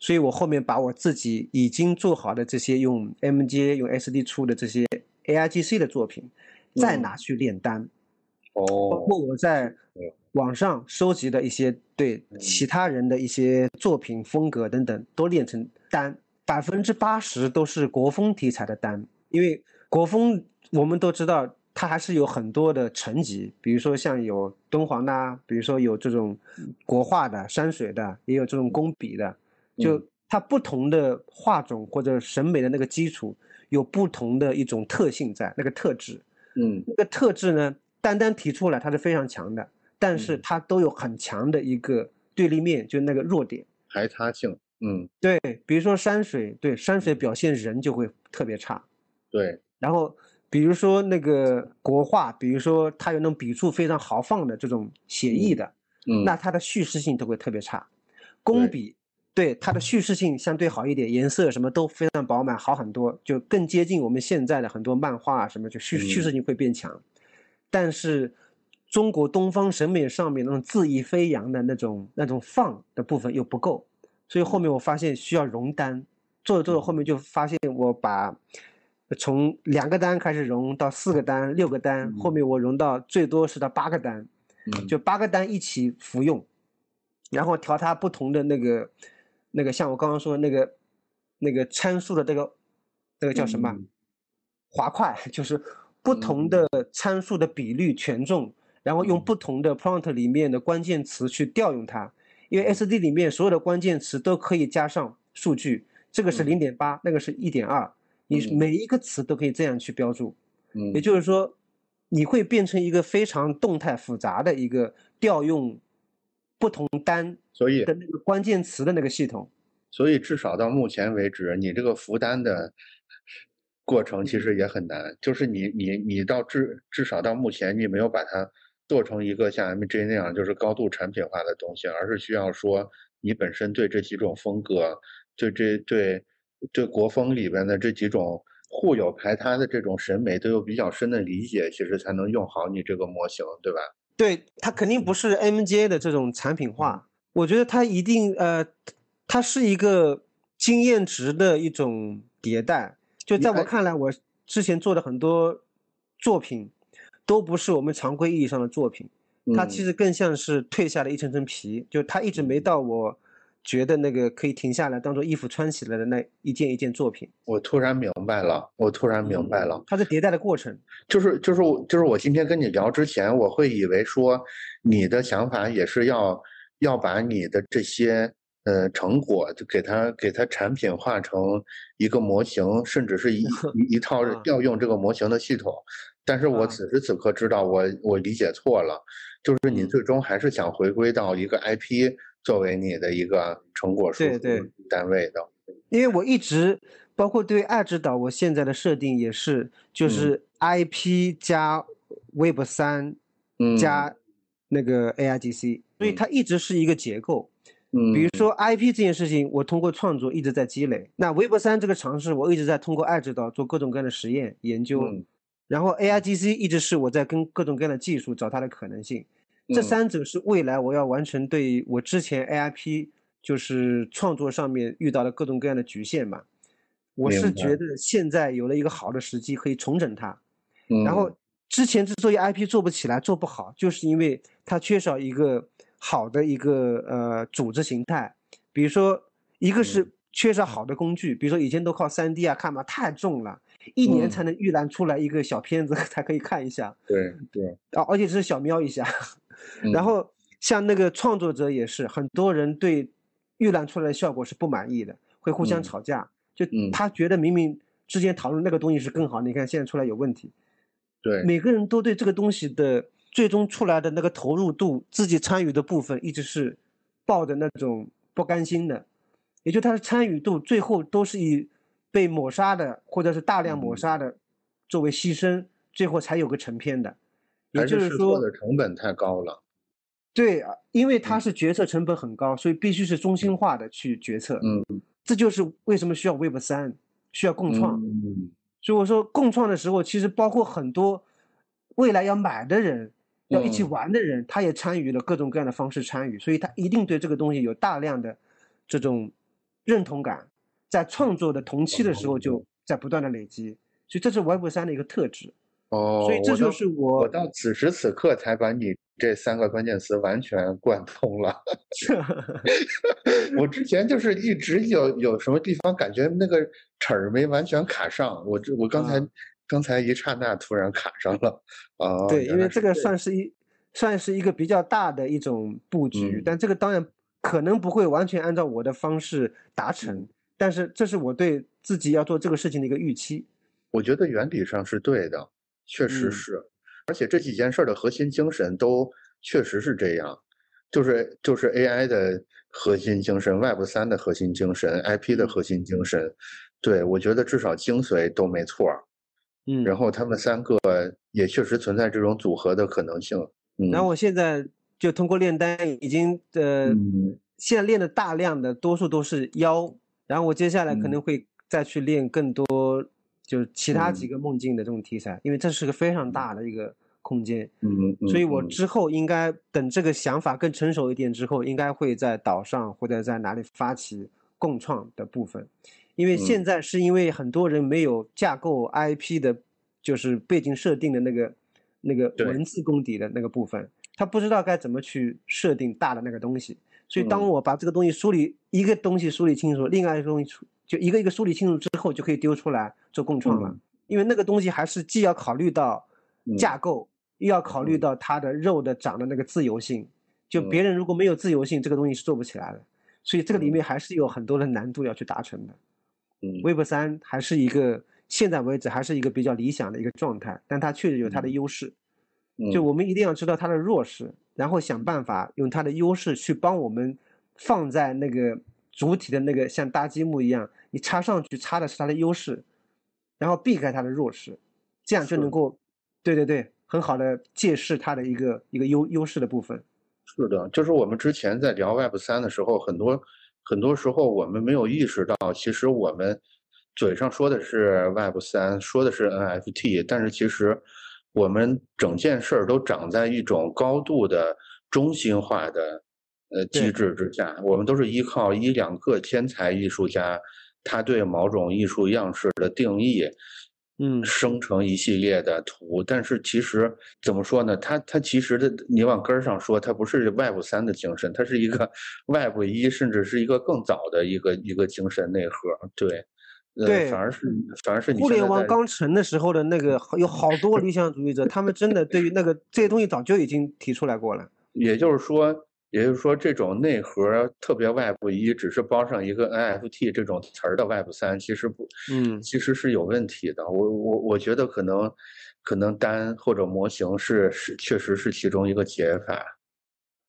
所以我后面把我自己已经做好的这些用 MJ 用 SD 出的这些 AIGC 的作品，再嗯拿去炼丹，哦。包哦，括我在网上收集的一些对其他人的一些作品风格等等，都炼成丹，百分之八十都是国风题材的丹，因为国风我们都知道。它还是有很多的层级，比如说像有敦煌的啊，比如说有这种国画的、山水的，也有这种工笔的，就嗯它不同的画种或者审美的那个基础，有不同的一种特性在那个特质。嗯那个特质呢，单单提出来它是非常强的，但是嗯它都有很强的一个对立面，就那个弱点。排他性，嗯，对，比如说山水，对山水表现人就会特别差。对，然后比如说那个国画，比如说它有那种笔触非常豪放的这种写意的，嗯，那它的叙事性都会特别差。工笔对它的叙事性相对好一点，颜色什么都非常饱满，好很多，就更接近我们现在的很多漫画啊什么，就叙叙嗯事性会变强。但是中国东方审美上面那种恣意飞扬的那种那种放的部分又不够，所以后面我发现需要熔丹，做着做着后面就发现我把从两个单开始融到四个单、六个单，后面我融到最多是到八个单。嗯。就八个单一起服用，然后调它不同的那个那个，像我刚刚说的那个那个参数的这个那个叫什么嗯？滑块，就是不同的参数的比率权重，然后用嗯。不同的 prompt 里面的关键词去调用它，因为 SD 里面所有的关键词都可以加上数据，这个是嗯。零点八，那个是一点二，你嗯每一个词都可以这样去标注。嗯，也就是说，你会变成一个非常动态复杂的一个调用不同单所以的那个关键词的那个系统。所以至少到目前为止，你这个负担的过程其实也很难，就是你你你到至至少到目前，你没有把它做成一个像 MJ 那样就是高度产品化的东西，而是需要说你本身对这几种风格，对这对对国风里边的这几种互有排他的这种审美都有比较深的理解，其实才能用好你这个模型，对吧？对，它肯定不是 MJ 的这种产品化，我觉得它一定呃，它是一个经验值的一种迭代。就在我看看来，我之前做的很多作品，都不是我们常规意义上的作品。它其嗯实更像是褪下了一层层皮，就它一直没到我觉得那个可以停下来当做衣服穿起来的那一件一件作品。我突然明白了，我突然明白了。它是迭代的过程。就是就是我就是我今天跟你聊之前，我会以为说你的想法也是要要把你的这些呃成果就给它给它产品化成一个模型，甚至是一 一一套啊调用这个模型的系统。但是我啊此时此刻知道我我理解错了，就是你嗯最终还是想回归到一个 IP 作为你的一个成果输出单位的。因为我一直包括对爱之岛，我现在的设定也是，就嗯是 IP 加 Web 三嗯，加那个 AIGC，所以嗯它一直是一个结构。嗯，比如说 IP 这件事情，我通过创作一直在积累。那 Web 三这个尝试，我一直在通过爱之岛做各种各样的实验研究。嗯然后 AIGC 一直是我在跟各种各样的技术找它的可能性。这嗯三者是未来我要完成对我之前 AIP 就是创作上面遇到的各种各样的局限嘛。我是觉得现在有了一个好的时机可以重整它。嗯然后之前之所以 IP 做不起来、做不好，就是因为它缺少一个好的一个呃组织形态。比如说，一个是缺少好的工具，比如说以前都靠 3D 啊看嘛，太重了，一年嗯才能预览出来一个小片子 才可以看一下。对对，啊，而且是小瞄一下。嗯然后像那个创作者也是，很多人对预览出来的效果是不满意的，会互相嗯吵架。就嗯他觉得明明之前讨论那个东西是更好，你看现在出来有问题。对，每个人都对这个东西的最终出来的那个投入度、自己参与的部分，一直是抱着那种不甘心的，也就他的参与度最后都是以被抹杀的或者是大量抹嗯杀的作为牺牲，最后才有个成片的。也还就是说试错，的成本太高了。对啊，因为它嗯是决策成本很高，所以必须是中心化的去决策。嗯，这就是为什么需要 Web 三，需要共创。嗯所以我说共创的时候，其实包括很多未来要买的人，要一起嗯玩的人，他也参与了各种各样的方式参与，所以他一定对这个东西有大量的这种认同感，在创作的同期的时候就在不断的累积，所以这是 Web 三的一个特质。哦，所以这就是我我到此时此刻才把你这三个关键词完全贯通了。我之前就是一直有有什么地方感觉那个齿儿没完全卡上，我这我刚才、啊刚才一刹那突然卡上了。啊，对，因为这个算是一算是一个比较大的一种布局，嗯但这个当然可能不会完全按照我的方式达成，嗯但是这是我对自己要做这个事情的一个预期。我觉得原理上是对的，确实嗯。是，而且这几件事儿的核心精神都确实是这样，就是就是 AI 的核心精神，Web 三的核心精神，IP 的嗯。核心精神，对我觉得至少精髓都没错儿。嗯，然后他们三个也确实存在这种组合的可能性。嗯，然后我现在就通过炼丹已经呃，嗯。现在练的大量的多数都是腰，然后我接下来可嗯。能会再去练更多就是其他几嗯。个梦境的这种题材，因为这是个非常大的一个空间。嗯嗯，所以我嗯。之后应该等这个想法更成熟一点之后，应该会在岛上或者在哪里发起共创的部分，因为嗯。现在是因为很多人没有架构 IP 的，就是背景设定的那个那个文字功底的那个部分，他不知道该怎么去设定大的那个东西。所以当嗯。我把这个东西梳理一个东西梳理清楚，另外一个东西梳就一个一个梳理清楚之后，就可以丢出来做共创了。嗯因为那个东西还是既要考虑到嗯架构，又要考虑嗯到它的肉的长的那个自由性。就嗯别人如果没有自由性，这个东西是做不起来的。所以这个里嗯面还是有很多的难度要去达成的。嗯 Web 三还是一个现在为止还是一个比较理想的一个状态，但它确实有它的嗯优势。嗯就我们一定要知道它的弱势，然后想办法用它的优势去帮我们放在那个主体的那个像搭积木一样，你插上去插的是它的优势，然后避开它的弱势，这样就能够，对对对，很好的借势它的一个一个优优势的部分。是的，就是我们之前在聊 Web 三的时候，很多很多时候我们没有意识到，其实我们嘴上说的是 Web 三，说的是 NFT，但是其实我们整件事儿都长在一种高度的中心化的呃机制之下，我们都是依靠一两个天才艺术家，他对某种艺术样式的定义，嗯生成一系列的图，但是其实怎么说呢？它它其实的，你往根儿上说，它不是 Web 三的精神，它是一个 Web 一，甚至是一个更早的一个一个精神内核。对，呃，对反而是反而是你互联网刚成的时候的那个有好多理想主义者，他们真的对于那个这些东西早就已经提出来过了。也就是说，也就是说，这种内核特别 Web 一，只是包上一个 NFT 这种词儿的 Web 三，其实不，嗯其实是有问题的。我我我觉得可能可能单或者模型是是确实是其中一个解法。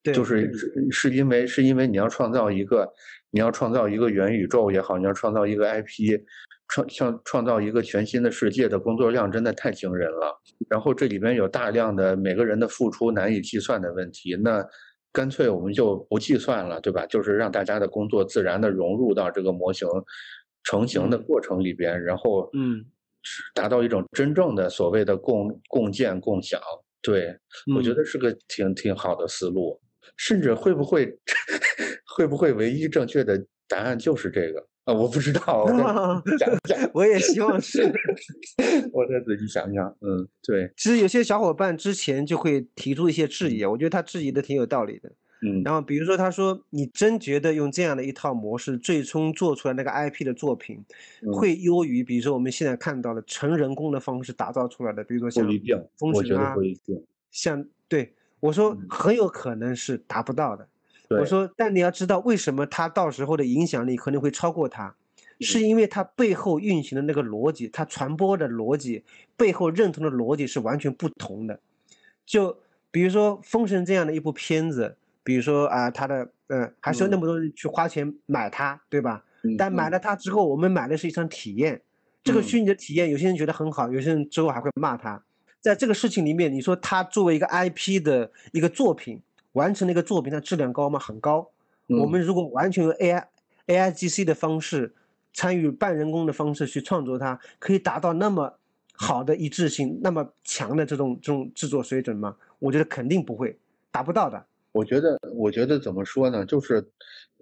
对，就是是是因为是因为你要创造一个，你要创造一个元宇宙也好，你要创造一个 IP，创像创造一个全新的世界的工作量真的太惊人了。然后这里边有大量的每个人的付出难以计算的问题，那干脆我们就不计算了，对吧？就是让大家的工作自然的融入到这个模型成型的嗯过程里边，然后嗯达到一种真正的所谓的共共建共享。对，我觉嗯得是个挺挺好的思路，甚至会不会 会不会唯一正确的答案就是这个啊？我不知道，我再 想想，我也希望是。我再仔细想想。嗯，对，其实有些小伙伴之前就会提出一些质疑，我觉得他质疑的挺有道理的。嗯然后比如说他说，你真觉得用这样的一套模式，最终做出来那个 IP 的作品，嗯会优于比如说我们现在看到的纯人工的方式打造出来的，比如说像不一定，封我觉得神啊。像对我说嗯很有可能是达不到的。对我说，但你要知道为什么他到时候的影响力可能会超过它，嗯是因为他背后运行的那个逻辑，他传播的逻辑背后认同的逻辑是完全不同的。就比如说《封神》这样的一部片子，比如说啊，他的嗯，还是有那嗯么多人去花钱买它，对吧？但买了它之后，我们买的是一场体验。这个嗯虚拟的体验，有些人觉得很好，有些人之后还会骂他。在这个事情里面，你说他作为一个 IP 的一个作品，完成了一个作品，它质量高吗？很高。我嗯们如果完全用 AI AIGC 的方式，参与半人工的方式去创作它，可以达到那么好的一致性，那么强的这种这种制作水准吗？我觉得肯定不会达不到的。我觉得，我觉得怎么说呢？就是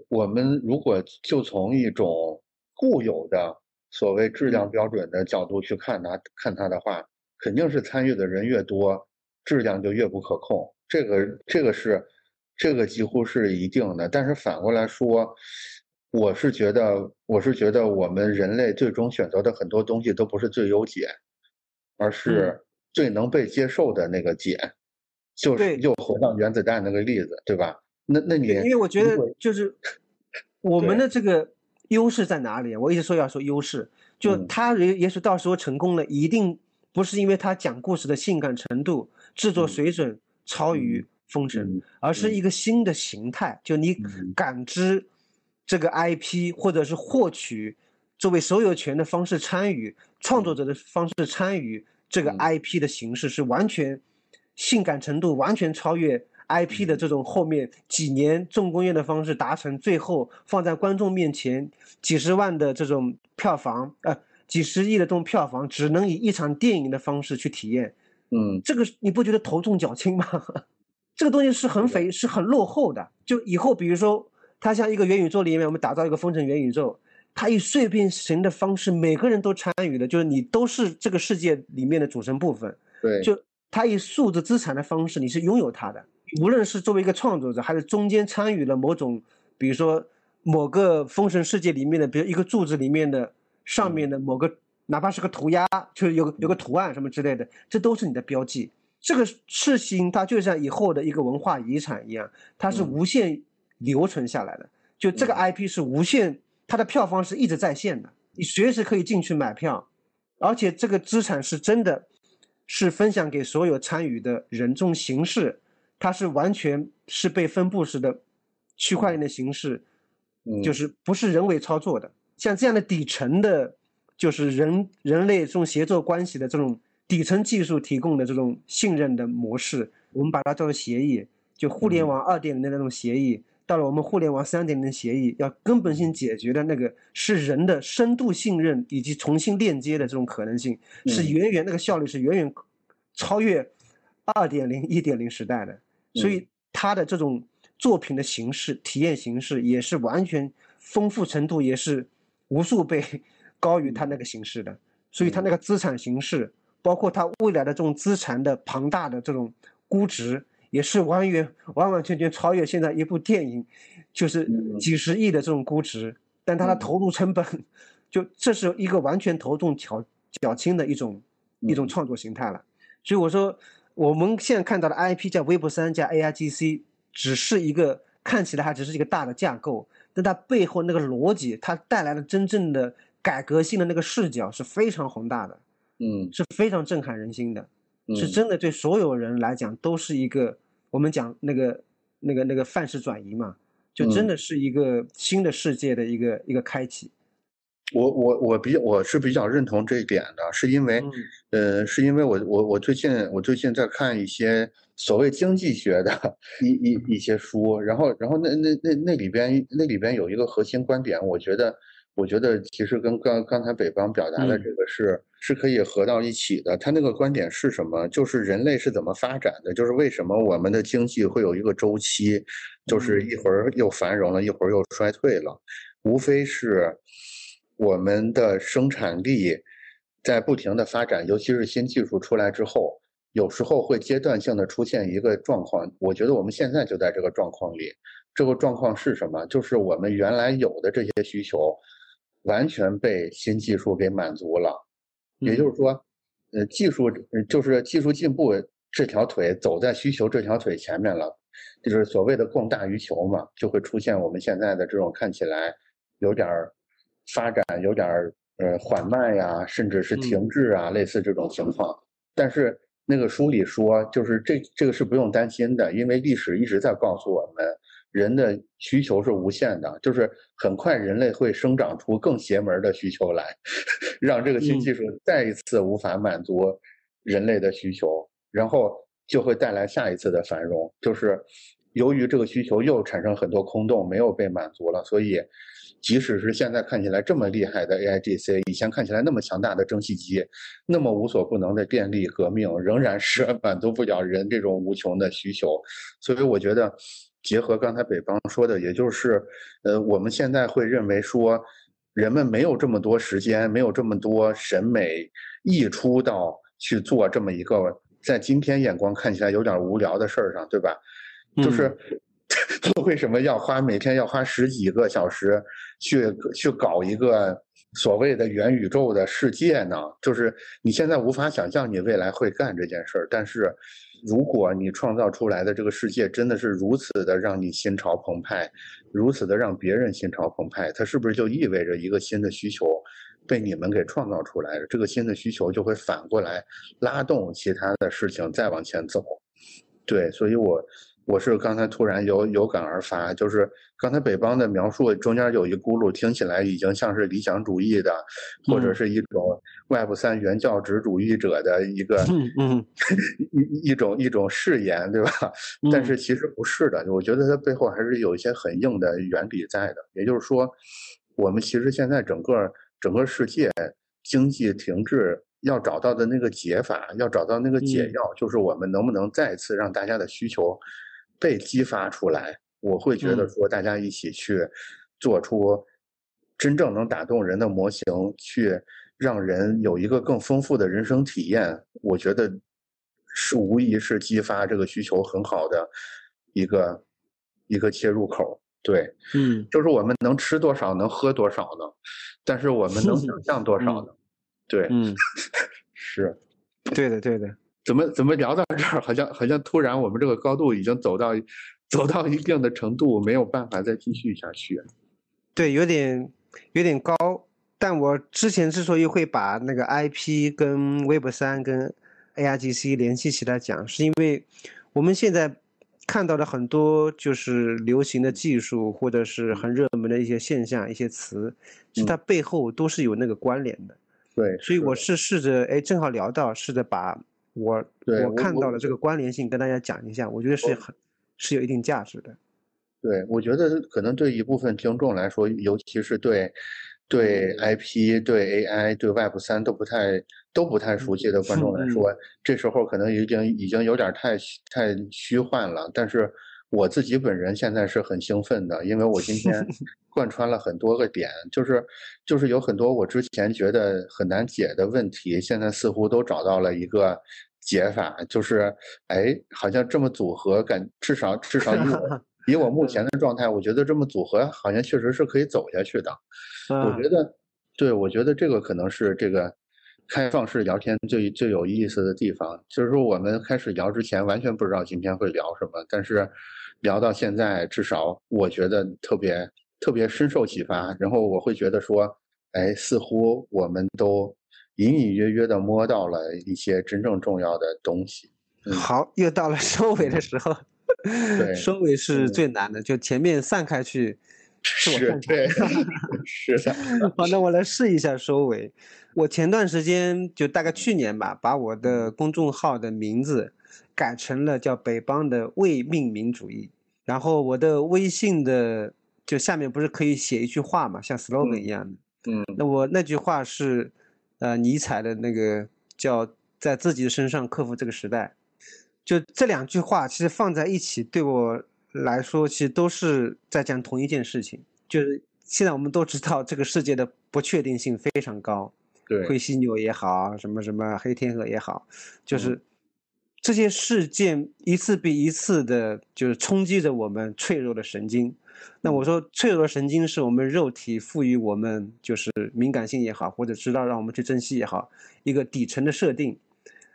我们如果就从一种固有的所谓质量标准的角度去看它，看它的话，肯定是参与的人越多，质量就越不可控。这个，这个是，这个几乎是一定的。但是反过来说，我是觉得，我是觉得我们人类最终选择的很多东西都不是最优解，而是最能被接受的那个解。就是又回到原子弹那个例子，对吧？那那你因为我觉得就是 我们的这个优势在哪里？我一直说要说优势，就他也也许到时候成功了，一定不是因为他讲故事的性感程度、制作水准超于封神，而是一个新的形态。就你感知这个 IP，或者是获取作为所有权的方式参与创作者的方式参与这个 IP 的形式是完全。性感程度完全超越 IP 的这种后面几年重工业的方式达成，最后放在观众面前几十万的这种票房，呃，几十亿的这种票房，只能以一场电影的方式去体验。嗯，这个你不觉得头重脚轻吗？这个东西是很肥，是很落后的。就以后比如说，它像一个元宇宙里面，我们打造一个风城元宇宙，它以碎片型的方式，每个人都参与的，就是你都是这个世界里面的组成部分。对，就。它以数字资产的方式，你是拥有它的。无论是作为一个创作者，还是中间参与了某种，比如说某个封神世界里面的，比如一个柱子里面的上面的某个，哪怕是个涂鸦，就是有有个图案什么之类的，这都是你的标记。这个事情它就像以后的一个文化遗产一样，它是无限留存下来的。就这个 IP 是无限，它的票房是一直在线的，你随时可以进去买票，而且这个资产是真的。是分享给所有参与的人，这种形式，它是完全是被分布式的区块链的形式，就是不是人为操作的。像这样的底层的，就是人人类这种协作关系的这种底层技术提供的这种信任的模式，我们把它叫做协议，就互联网二点零的那种协议。到了我们互联网三点零的协议，要根本性解决的那个是人的深度信任以及重新链接的这种可能性，是远远那个效率是远远超越二点零、一点零时代的。所以它的这种作品的形式、体验形式也是完全丰富程度也是无数倍高于它那个形式的。所以它那个资产形式，包括它未来的这种资产的庞大的这种估值。也是完全完完全全超越现在一部电影，就是几十亿的这种估值，但它的投入成本，就这是一个完全头重脚脚轻的一种一种创作形态了。所以我说，我们现在看到的 IP 叫 Web 三加 AIGC，只是一个看起来还只是一个大的架构，但它背后那个逻辑，它带来的真正的改革性的那个视角是非常宏大的，嗯，是非常震撼人心的。是真的，对所有人来讲都是一个我们讲那个那个那个范式转移嘛，就真的是一个新的世界的一个一个开启。我我我比较我是比较认同这一点的，是因为，呃，是因为我我我最近我最近在看一些所谓经济学的一一一些书，然后然后那那那那里边那里边有一个核心观点，我觉得。我觉得其实跟刚刚才北方表达的这个是是可以合到一起的。他那个观点是什么？就是人类是怎么发展的？就是为什么我们的经济会有一个周期，就是一会儿又繁荣了，一会儿又衰退了，无非是我们的生产力在不停的发展，尤其是新技术出来之后，有时候会阶段性的出现一个状况。我觉得我们现在就在这个状况里。这个状况是什么？就是我们原来有的这些需求。完全被新技术给满足了，也就是说，呃，技术就是技术进步这条腿走在需求这条腿前面了，就是所谓的供大于求嘛，就会出现我们现在的这种看起来有点儿发展有点儿呃缓慢呀，甚至是停滞啊，类似这种情况。但是那个书里说，就是这这个是不用担心的，因为历史一直在告诉我们。人的需求是无限的，就是很快人类会生长出更邪门的需求来，让这个新技术再一次无法满足人类的需求，然后就会带来下一次的繁荣。就是由于这个需求又产生很多空洞，没有被满足了，所以即使是现在看起来这么厉害的 AIGC，以前看起来那么强大的蒸汽机，那么无所不能的电力革命，仍然是满足不了人这种无穷的需求。所以我觉得，结合刚才北方说的，也就是，呃，我们现在会认为说，人们没有这么多时间，没有这么多审美溢出到去做这么一个在今天眼光看起来有点无聊的事儿上，对吧？就是。为什么要花每天要花十几个小时去去搞一个所谓的元宇宙的世界呢？就是你现在无法想象你未来会干这件事儿，但是如果你创造出来的这个世界真的是如此的让你心潮澎湃，如此的让别人心潮澎湃，它是不是就意味着一个新的需求被你们给创造出来？这个新的需求就会反过来拉动其他的事情再往前走。对，所以我。我是刚才突然有有感而发，就是刚才北邦的描述中间有一轱辘，听起来已经像是理想主义的，或者是一种 Web 三原教旨主义者的一个 一一种一种誓言，对吧？但是其实不是的，我觉得它背后还是有一些很硬的原理在的。也就是说，我们其实现在整个整个世界经济停滞要找到的那个解法，要找到那个解药，就是我们能不能再次让大家的需求。被激发出来，我会觉得说，大家一起去做出真正能打动人的模型，去让人有一个更丰富的人生体验，我觉得是无疑是激发这个需求很好的一个一个切入口。对，嗯，就是我们能吃多少，能喝多少呢？但是我们能想 象多少呢？对，嗯，是，对的，对的。怎么怎么聊到这儿，好像好像突然我们这个高度已经走到走到一定的程度，没有办法再继续下去。对，有点有点高。但我之前之所以会把那个 IP 跟 Web 三跟 ARGC 联系起来讲，是因为我们现在看到的很多就是流行的技术或者是很热门的一些现象、一些词，是它背后都是有那个关联的。对，所以我是试着哎，正好聊到，试着把。我我看到了这个关联性，跟大家讲一下，我觉得是很是有一定价值的。对，我觉得可能对一部分听众来说，尤其是对对 IP、对 AI、对 Web 三都不太都不太熟悉的观众来说，这时候可能已经已经有点太太虚幻了。但是我自己本人现在是很兴奋的，因为我今天 贯穿了很多个点，就是就是有很多我之前觉得很难解的问题，现在似乎都找到了一个。解法就是，哎，好像这么组合，感至少至少以我 以我目前的状态，我觉得这么组合好像确实是可以走下去的。我觉得，对，我觉得这个可能是这个开放式聊天最最有意思的地方。就是说，我们开始聊之前完全不知道今天会聊什么，但是聊到现在，至少我觉得特别特别深受启发。然后我会觉得说，哎，似乎我们都。隐隐约约的摸到了一些真正重要的东西。好，又到了收尾的时候。对，收尾是最难的，就前面散开去是我对，是的。好，那我来试一下收尾。我前段时间就大概去年吧，把我的公众号的名字改成了叫“北邦的未命名主义”。然后我的微信的就下面不是可以写一句话嘛，像 slogan 一样的。嗯。那我那句话是。呃，尼采的那个叫在自己的身上克服这个时代，就这两句话，其实放在一起，对我来说，其实都是在讲同一件事情。就是现在我们都知道，这个世界的不确定性非常高，对，灰犀牛也好，什么什么黑天鹅也好，就是这些事件一次比一次的，就是冲击着我们脆弱的神经。那我说，脆弱的神经是我们肉体赋予我们，就是敏感性也好，或者知道让我们去珍惜也好，一个底层的设定。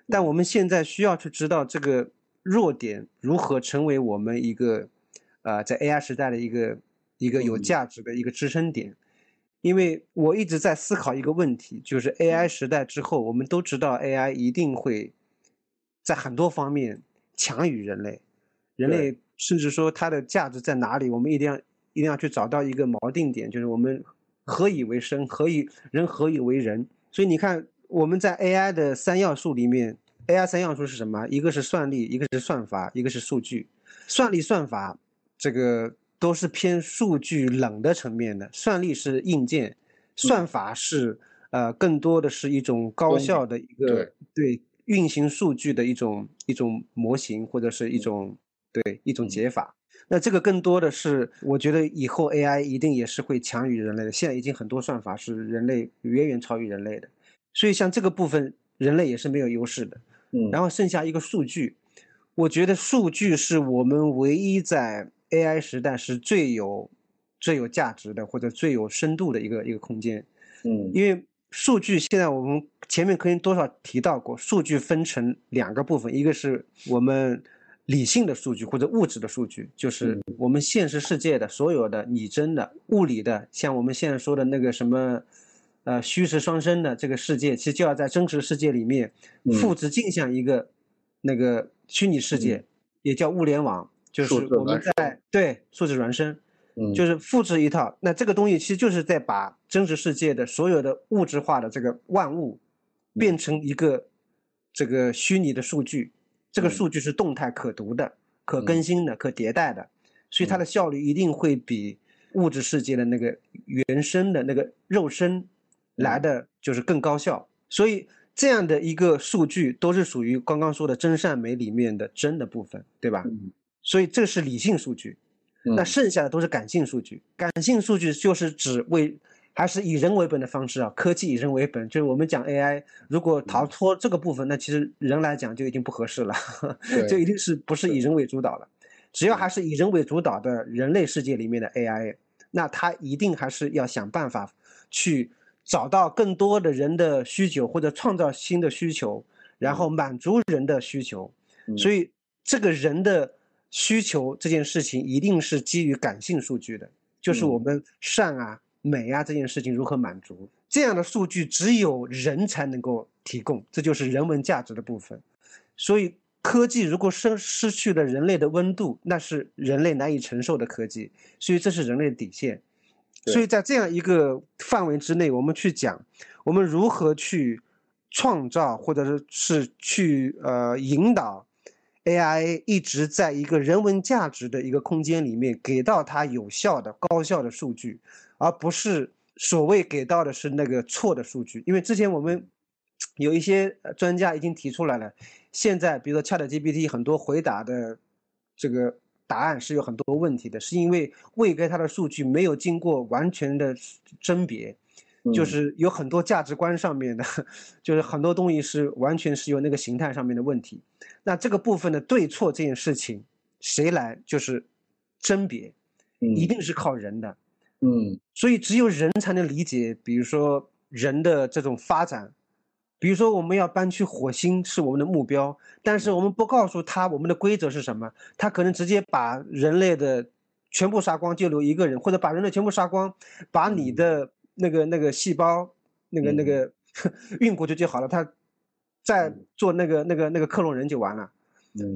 但我们现在需要去知道这个弱点如何成为我们一个，呃，在 AI 时代的一个一个有价值的一个支撑点。因为我一直在思考一个问题，就是 AI 时代之后，我们都知道 AI 一定会在很多方面强于人类，人类。甚至说它的价值在哪里？我们一定要一定要去找到一个锚定点，就是我们何以为生，何以人何以为人？所以你看，我们在 AI 的三要素里面，AI 三要素是什么？一个是算力，一个是算法，一个是数据。算力算法这个都是偏数据冷的层面的，算力是硬件，算法是呃更多的是一种高效的一个对运行数据的一种一种模型或者是一种对一种解法。那这个更多的是，我觉得以后 AI 一定也是会强于人类的。现在已经很多算法是人类远远超于人类的，所以像这个部分，人类也是没有优势的。嗯，然后剩下一个数据，我觉得数据是我们唯一在 AI 时代是最有最有价值的或者最有深度的一个一个空间。嗯，因为数据现在我们前面可以多少提到过，数据分成两个部分，一个是我们。理性的数据或者物质的数据，就是我们现实世界的所有的拟真的物理的，像我们现在说的那个什么，呃，虚实双生的这个世界，其实就要在真实世界里面复制镜像一个那个虚拟世界，也叫物联网，就是我们在对数字孪生，就是复制一套。那这个东西其实就是在把真实世界的所有的物质化的这个万物变成一个这个虚拟的数据。这个数据是动态可读的、可更新的、可迭代的，所以它的效率一定会比物质世界的那个原生的那个肉身来的就是更高效。所以这样的一个数据都是属于刚刚说的真善美里面的真的部分，对吧？所以这是理性数据，那剩下的都是感性数据。感性数据就是指为。还是以人为本的方式啊，科技以人为本，就是我们讲 AI，如果逃脱这个部分，那其实人来讲就已经不合适了，就一定是不是以人为主导了。只要还是以人为主导的人类世界里面的 AI，那它一定还是要想办法去找到更多的人的需求或者创造新的需求，然后满足人的需求。所以这个人的需求这件事情一定是基于感性数据的，就是我们善啊。美啊，这件事情如何满足？这样的数据只有人才能够提供，这就是人文价值的部分。所以，科技如果失失去了人类的温度，那是人类难以承受的科技。所以，这是人类的底线。所以在这样一个范围之内，我们去讲，我们如何去创造，或者是是去呃引导 AI 一直在一个人文价值的一个空间里面，给到它有效的、高效的数据。而不是所谓给到的是那个错的数据，因为之前我们 有一些专家已经提出来了，现在比如说 ChatGPT 很多回答的这个答案是有很多问题的，是因为喂给它的数据没有经过完全的甄别，就是有很多价值观上面的，就是很多东西是完全是由那个形态上面的问题。那这个部分的对错这件事情，谁来就是甄别，一定是靠人的。嗯，所以只有人才能理解，比如说人的这种发展，比如说我们要搬去火星是我们的目标，但是我们不告诉他我们的规则是什么，他可能直接把人类的全部杀光，就留一个人，或者把人类全部杀光，把你的那个那个细胞那个那个 运过去就好了，他再做那个那个那个克隆人就完了。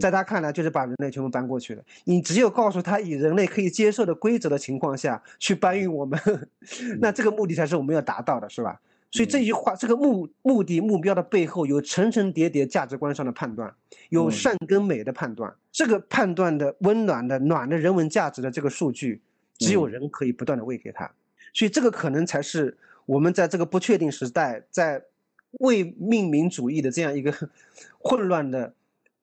在他看来，就是把人类全部搬过去了。你只有告诉他以人类可以接受的规则的情况下去搬运我们，那这个目的才是我们要达到的，是吧？所以这句话，这个目目的目标的背后有层层叠叠价值观上的判断，有善跟美的判断。这个判断的温暖的暖的人文价值的这个数据，只有人可以不断的喂给他。所以这个可能才是我们在这个不确定时代，在为命名主义的这样一个 混乱的。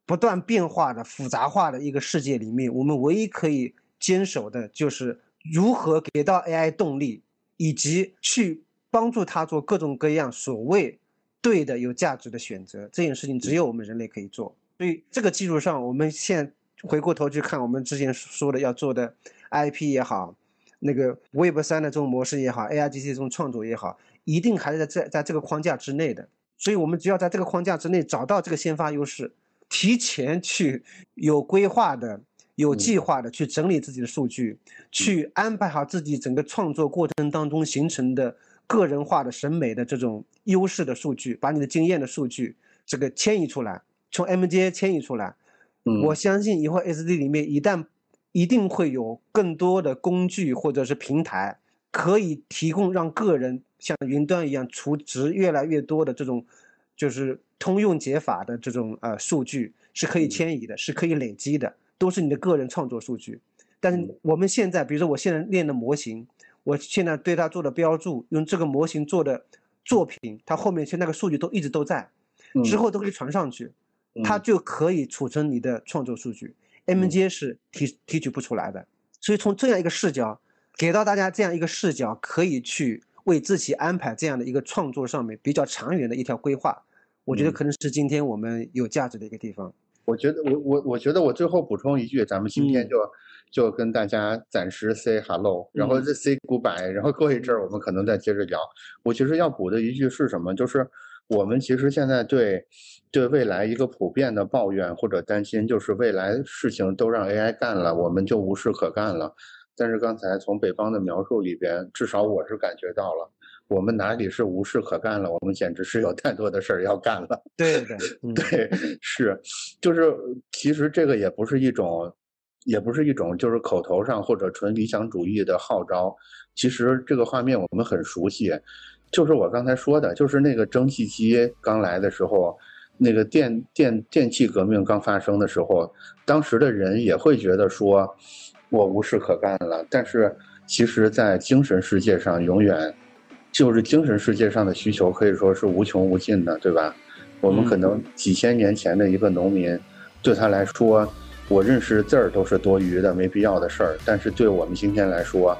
不断变化的复杂化的一个世界里面，我们唯一可以坚守的就是如何给到 AI 动力，以及去帮助它做各种各样所谓对的、有价值的选择。这件事情只有我们人类可以做。所以这个基础上，我们现回过头去看我们之前说的要做的 IP 也好，那个 Web 三的这种模式也好，AIGC 这种创作也好，一定还是在在在这个框架之内的。所以我们只要在这个框架之内找到这个先发优势。提前去有规划的、有计划的去整理自己的数据，去安排好自己整个创作过程当中形成的个人化的审美的这种优势的数据，把你的经验的数据这个迁移出来，从 MJ 迁移出来。我相信以后 SD 里面一旦一定会有更多的工具或者是平台，可以提供让个人像云端一样储值越来越多的这种，就是。通用解法的这种呃数据是可以迁移的，是可以累积的，都是你的个人创作数据。但是我们现在，比如说我现在练的模型，我现在对它做的标注，用这个模型做的作品，它后面其实那个数据都一直都在，之后都可以传上去，它就可以储存你的创作数据。MJ 是提提取不出来的，所以从这样一个视角给到大家这样一个视角，可以去为自己安排这样的一个创作上面比较长远的一条规划。我觉得可能是今天我们有价值的一个地方。我觉得我我我觉得我最后补充一句，咱们今天就就跟大家暂时 say hello，然后再 say goodbye，然后过一阵儿我们可能再接着聊。我其实要补的一句是什么？就是我们其实现在对对未来一个普遍的抱怨或者担心，就是未来事情都让 AI 干了，我们就无事可干了。但是刚才从北方的描述里边，至少我是感觉到了。我们哪里是无事可干了？我们简直是有太多的事儿要干了。对对 对，是，就是其实这个也不是一种，也不是一种就是口头上或者纯理想主义的号召。其实这个画面我们很熟悉，就是我刚才说的，就是那个蒸汽机刚来的时候，那个电电电气革命刚发生的时候，当时的人也会觉得说，我无事可干了。但是其实，在精神世界上，永远。就是精神世界上的需求可以说是无穷无尽的，对吧？我们可能几千年前的一个农民，对他来说，我认识字儿都是多余的、没必要的事儿。但是对我们今天来说，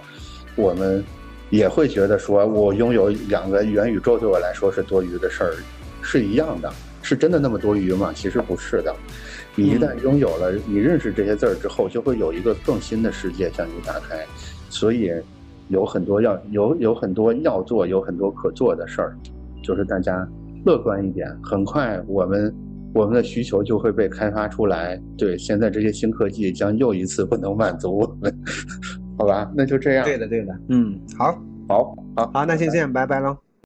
我们也会觉得说，我拥有两个元宇宙对我来说是多余的事儿，是一样的。是真的那么多余吗？其实不是的。你一旦拥有了，你认识这些字儿之后，就会有一个更新的世界向你打开。所以。有很多要有有很多要做，有很多可做的事儿，就是大家乐观一点，很快我们我们的需求就会被开发出来。对，现在这些新科技将又一次不能满足我们，好吧？那就这样。对的，对的。嗯，好，好，好，好，那先这样，拜拜喽。